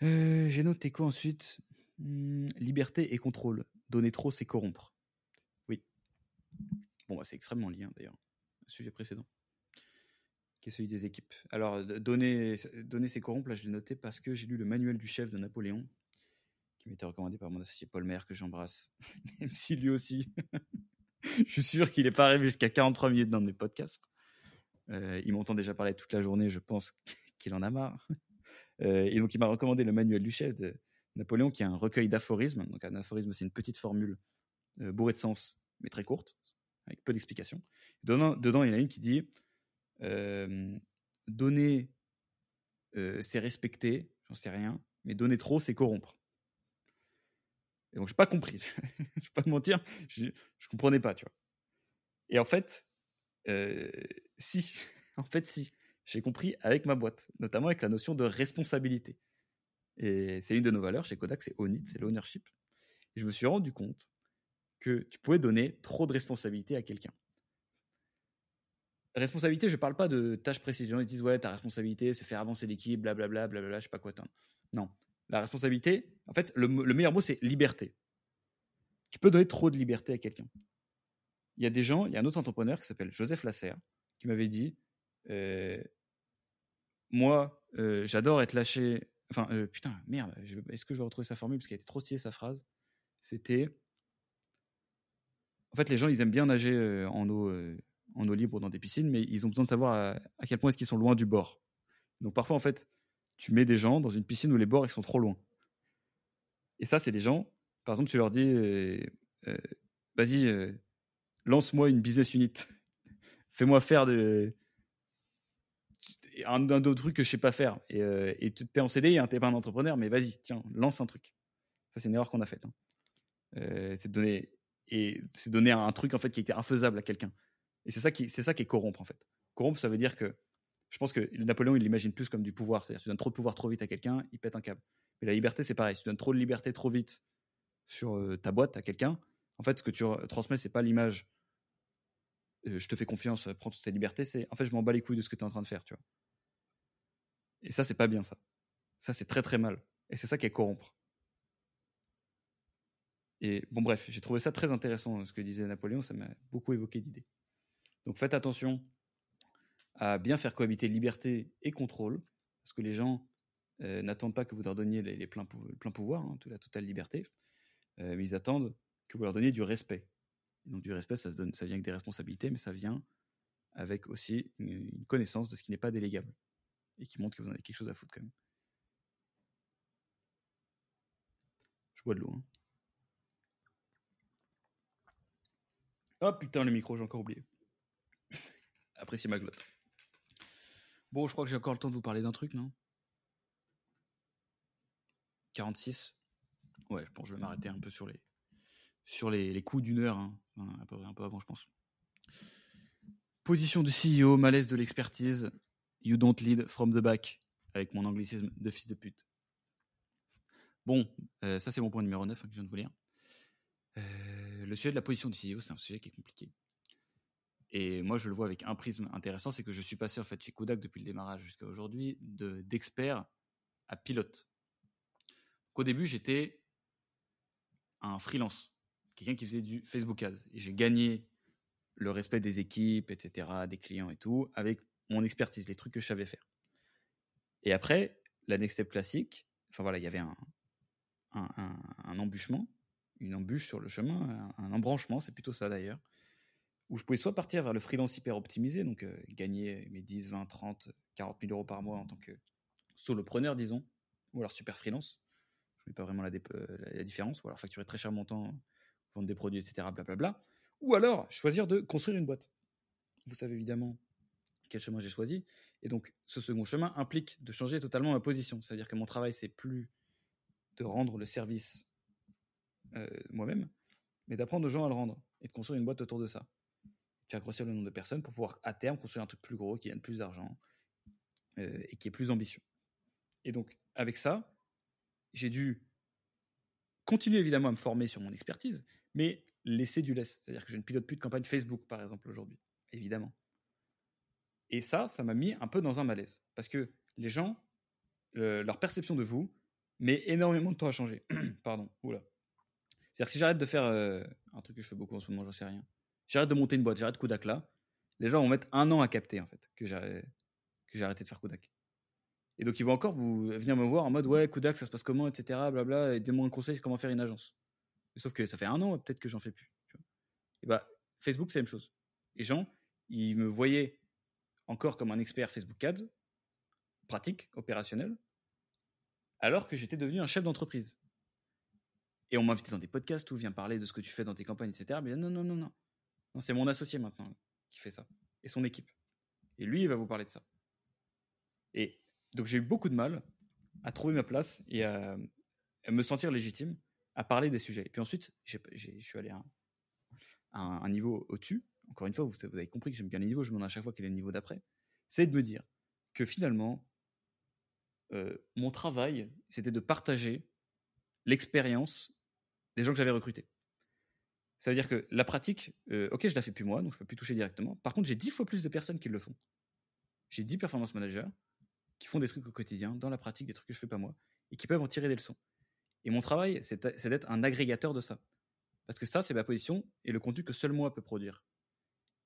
Euh, j'ai noté quoi ensuite? Hmm, Liberté et contrôle. Donner trop, c'est corrompre. Oui. Bon, bah, c'est extrêmement lié hein, d'ailleurs. Sujet précédent qui est celui des équipes. Alors, donner, donner ses corrompes, là, je l'ai noté parce que j'ai lu le manuel du chef de Napoléon, qui m'était recommandé par mon associé Paul Maire, que j'embrasse, même si lui aussi, je suis sûr qu'il n'est pas arrivé jusqu'à 43 minutes dans mes podcasts. Euh, il m'entend déjà parler toute la journée, je pense qu'il en a marre. Euh, et donc, il m'a recommandé le manuel du chef de Napoléon, qui est un recueil d'aphorismes. Donc, un aphorisme, c'est une petite formule euh, bourrée de sens, mais très courte, avec peu d'explications. Dedans, il y en a une qui dit donner, c'est respecter, j'en sais rien, mais donner trop, c'est corrompre. Et donc, je n'ai pas compris. je ne vais pas te mentir, je ne comprenais pas, tu vois. Et en fait, si, en fait, si, j'ai compris avec ma boîte, notamment avec la notion de responsabilité. Et c'est une de nos valeurs chez Kodak, c'est Own c'est l'ownership. Et je me suis rendu compte que tu pouvais donner trop de responsabilité à quelqu'un responsabilité, je parle pas de tâches précises. Les gens disent ouais, ta responsabilité, c'est faire avancer l'équipe, blablabla, blablabla, je sais pas quoi. Non, la responsabilité, en fait, le, meilleur mot c'est liberté. tu peux donner trop de liberté à quelqu'un. Il y a des gens, il y a un autre entrepreneur qui s'appelle Joseph Lasserre, qui m'avait dit euh, Moi, euh, j'adore être lâché. Enfin, euh, putain, merde, est-ce que je vais retrouver sa formule? Parce qu'elle était trop stylée sa phrase. C'était En fait, les gens, ils aiment bien nager en eau, en eau libre dans des piscines, mais ils ont besoin de savoir à, à quel point est-ce qu'ils sont loin du bord. Donc parfois, en fait, tu mets des gens dans une piscine où les bords ils sont trop loin. Et ça, c'est des gens, par exemple, tu leur dis, vas-y, lance-moi une business unit. Fais-moi faire de, un, un autre truc que je sais pas faire. Et, euh, tu es en CD, hein, tu n'es pas un entrepreneur, mais vas-y, tiens, lance un truc. Ça, c'est une erreur qu'on a faite. Hein. Euh, c'est donner et c'est donner un, truc en fait qui était infaisable à quelqu'un. Et c'est ça qui c'est ça qui est corrompre en fait. Corrompre, ça veut dire que je pense que Napoléon il l'imagine plus comme du pouvoir, c'est-à-dire tu donnes trop de pouvoir trop vite à quelqu'un, il pète un câble. Mais la liberté, c'est pareil. Si tu donnes trop de liberté trop vite sur euh, ta boîte à quelqu'un, en fait, ce que tu transmets, c'est pas l'image je te fais confiance, prends tes libertés, c'est en fait, je m'en bats les couilles de ce que tu es en train de faire, tu vois. Et ça, c'est pas bien, ça. Ça, c'est très très mal. Et c'est ça qui est corrompre. Et bon, bref, j'ai trouvé ça très intéressant ce que disait Napoléon, ça m'a beaucoup évoqué d'idées. Donc faites attention à bien faire cohabiter liberté et contrôle, parce que les gens euh, n'attendent pas que vous leur donniez les, pleins, plein pouvoir, hein, la totale liberté, euh, mais ils attendent que vous leur donniez du respect donc du respect, ça, se donne, ça vient avec des responsabilités, mais ça vient avec aussi une, connaissance de ce qui n'est pas délégable et qui montre que vous en avez quelque chose à foutre quand même. Je bois de l'eau. Hein. Oh putain, le micro, j'ai encore oublié. Appréciez ma glotte. Bon, je crois que j'ai encore le temps de vous parler d'un truc, non? 46 Ouais, je pense que je vais m'arrêter un peu sur les, sur les, coups d'une heure, hein. un, peu, un peu avant, je pense. Position de CEO, malaise de l'expertise, you don't lead from the back, avec mon anglicisme de fils de pute. Bon, euh, ça c'est mon point numéro 9 hein, que je viens de vous lire. Euh, le sujet de la position du CEO, c'est un sujet qui est compliqué. Et moi, je le vois avec un prisme intéressant, c'est que je suis passé en fait chez Kodak depuis le démarrage jusqu'à aujourd'hui d'expert à pilote. Au début, j'étais un freelance quelqu'un qui faisait du Facebook Ads. Et j'ai gagné le respect des équipes, etc., des clients et tout, avec mon expertise, les trucs que je savais faire. Et après, la next step classique, enfin voilà, il y avait un, embûchement, une embûche sur le chemin, un, embranchement, c'est plutôt ça d'ailleurs, où je pouvais soit partir vers le freelance hyper optimisé, donc euh, gagner mes 10, 20, 30, 40 000 euros par mois en tant que solopreneur, disons, ou alors super freelance. Je ne mets pas vraiment la, la, différence, ou alors facturer très cher mon temps vendre des produits, etc. Blablabla. Ou alors choisir de construire une boîte. Vous savez évidemment quel chemin j'ai choisi. Et donc, ce second chemin implique de changer totalement ma position. C'est-à-dire que mon travail, c'est plus de rendre le service euh, moi-même, mais d'apprendre aux gens à le rendre et de construire une boîte autour de ça. Faire grossir le nombre de personnes pour pouvoir, à terme, construire un truc plus gros, qui gagne plus d'argent euh, et qui est plus ambitieux. Et donc, avec ça, j'ai dû continuer évidemment à me former sur mon expertise, mais laisser du lest. C'est-à-dire que je ne pilote plus de campagne Facebook, par exemple, aujourd'hui, évidemment. Et ça, ça m'a mis un peu dans un malaise. Parce que les gens, leur perception de vous met énormément de temps à changer. Pardon, oula. C'est-à-dire que si j'arrête de faire euh, un truc que je fais beaucoup en ce moment, j'en sais rien. J'arrête de monter une boîte, j'arrête Kodak là, les gens vont mettre un an à capter en fait que j'ai arrêté de faire Kodak. Et donc, ils vont encore vous venir me voir en mode ouais, Kodak, ça se passe comment, etc. Blabla, et donne-moi un conseil comment faire une agence. sauf que ça fait un an, peut-être que j'en fais plus. Et bah, Facebook, c'est la même chose. Les gens, ils me voyaient encore comme un expert Facebook Ads, pratique, opérationnel, alors que j'étais devenu un chef d'entreprise. Et on m'invitait dans des podcasts où vient parler de ce que tu fais dans tes campagnes, etc. Mais non, non, non, non. Non, c'est mon associé maintenant qui fait ça. Et son équipe. Et lui, il va vous parler de ça. Et donc j'ai eu beaucoup de mal à trouver ma place et à, me sentir légitime à parler des sujets. Et puis ensuite, je suis allé à un, niveau au-dessus. Encore une fois, vous, avez compris que j'aime bien les niveaux, je me demande à chaque fois quel est le niveau d'après. C'est de me dire que finalement, euh, mon travail, c'était de partager l'expérience des gens que j'avais recrutés. Ça veut dire que la pratique, euh, ok, je la fais plus moi, donc je peux plus toucher directement. Par contre, j'ai dix fois plus de personnes qui le font. J'ai dix performance managers qui font des trucs au quotidien, dans la pratique, des trucs que je fais pas moi, et qui peuvent en tirer des leçons. Et mon travail, c'est d'être un agrégateur de ça. Parce que ça, c'est ma position et le contenu que seul moi peut produire.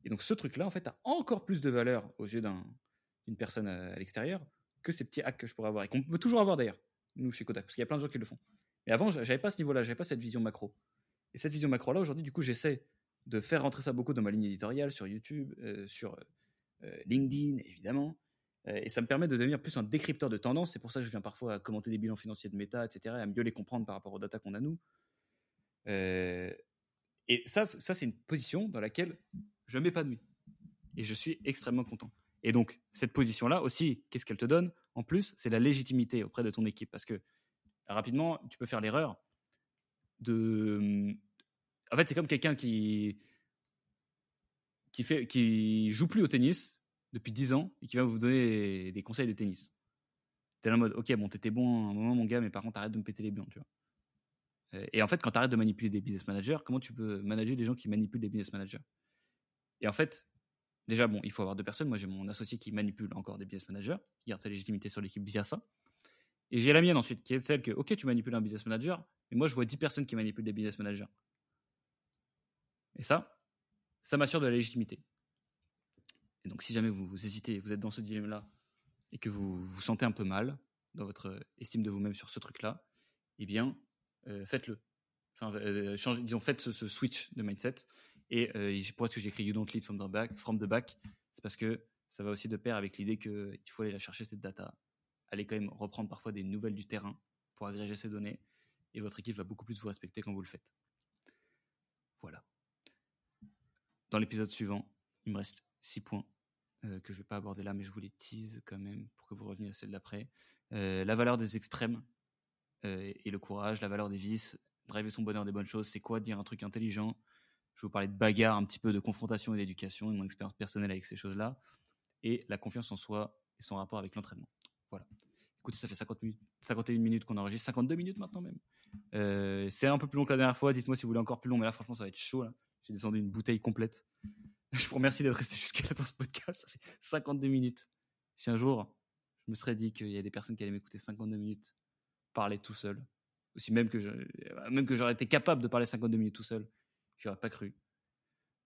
Et donc ce truc-là, en fait, a encore plus de valeur aux yeux d'une personne à, l'extérieur que ces petits hacks que je pourrais avoir et qu'on peut toujours avoir d'ailleurs, nous chez Kodak, parce qu'il y a plein de gens qui le font. Mais avant, j'avais pas ce niveau-là, j'avais pas cette vision macro. Et cette vision macro-là, aujourd'hui, du coup, j'essaie de faire rentrer ça beaucoup dans ma ligne éditoriale sur YouTube, euh, sur euh, LinkedIn, évidemment. Euh, et ça me permet de devenir plus un décrypteur de tendances. C'est pour ça que je viens parfois à commenter des bilans financiers de méta, etc., et à mieux les comprendre par rapport aux data qu'on a nous. et ça, ça c'est une position dans laquelle je m'épanouis. Et je suis extrêmement content. Et donc, cette position-là aussi, qu'est-ce qu'elle te donne En plus, c'est la légitimité auprès de ton équipe. Parce que, rapidement, tu peux faire l'erreur de. En fait, c'est comme quelqu'un qui. Qui, joue plus au tennis depuis 10 ans et qui va vous donner des conseils de tennis. T'es es en mode, ok, bon, t'étais bon à un moment, mon gars, mais par contre, arrête de me péter les biens. Et en fait, quand tu arrêtes de manipuler des business managers, comment tu peux manager des gens qui manipulent des business managers? Et en fait, déjà, bon, il faut avoir deux personnes. Moi, j'ai mon associé qui manipule encore des business managers, qui garde sa légitimité sur l'équipe via ça. Et j'ai la mienne ensuite, qui est celle que, ok, tu manipules un business manager, mais moi, je vois 10 personnes qui manipulent des business managers. Et ça, ça m'assure de la légitimité. Et donc, si jamais vous, hésitez, vous êtes dans ce dilemme-là, et que vous vous sentez un peu mal dans votre estime de vous-même sur ce truc-là, eh bien, euh, faites-le. Enfin, euh, disons, faites ce, switch de mindset et euh, pourquoi est-ce que j'écris You don't lead from the back, C'est parce que ça va aussi de pair avec l'idée qu'il faut aller la chercher cette data, aller quand même reprendre parfois des nouvelles du terrain pour agréger ces données, et votre équipe va beaucoup plus vous respecter quand vous le faites. Voilà. Dans l'épisode suivant, il me reste six points euh, que je ne vais pas aborder là, mais je vous les tease quand même pour que vous reveniez à celle d'après. Euh, la valeur des extrêmes euh, et le courage, la valeur des vices, driver son bonheur des bonnes choses, c'est quoi dire un truc intelligent je vais vous parler de bagarre, un petit peu de confrontation et d'éducation et mon expérience personnelle avec ces choses-là. Et la confiance en soi et son rapport avec l'entraînement. Voilà. Écoutez, ça fait 50 minutes, 51 minutes qu'on enregistre, 52 minutes maintenant même. Euh, c'est un peu plus long que la dernière fois. Dites-moi si vous voulez encore plus long, mais là, franchement, ça va être chaud. J'ai descendu une bouteille complète. je vous remercie d'être resté jusqu'à là dans ce podcast. Ça fait 52 minutes. Si un jour, je me serais dit qu'il y a des personnes qui allaient m'écouter 52 minutes parler tout seul, aussi même que je, même que j'aurais été capable de parler 52 minutes tout seul, J'aurais pas cru.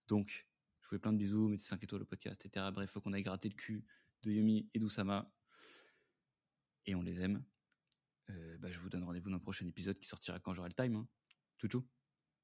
Donc, je vous fais plein de bisous, mettez 5 étoiles au podcast, etc. Bref, faut qu'on aille gratter le cul de Yumi et d'Usama. Et on les aime. Euh, bah, je vous donne rendez-vous dans le prochain épisode qui sortira quand j'aurai le time. Hein. Tchou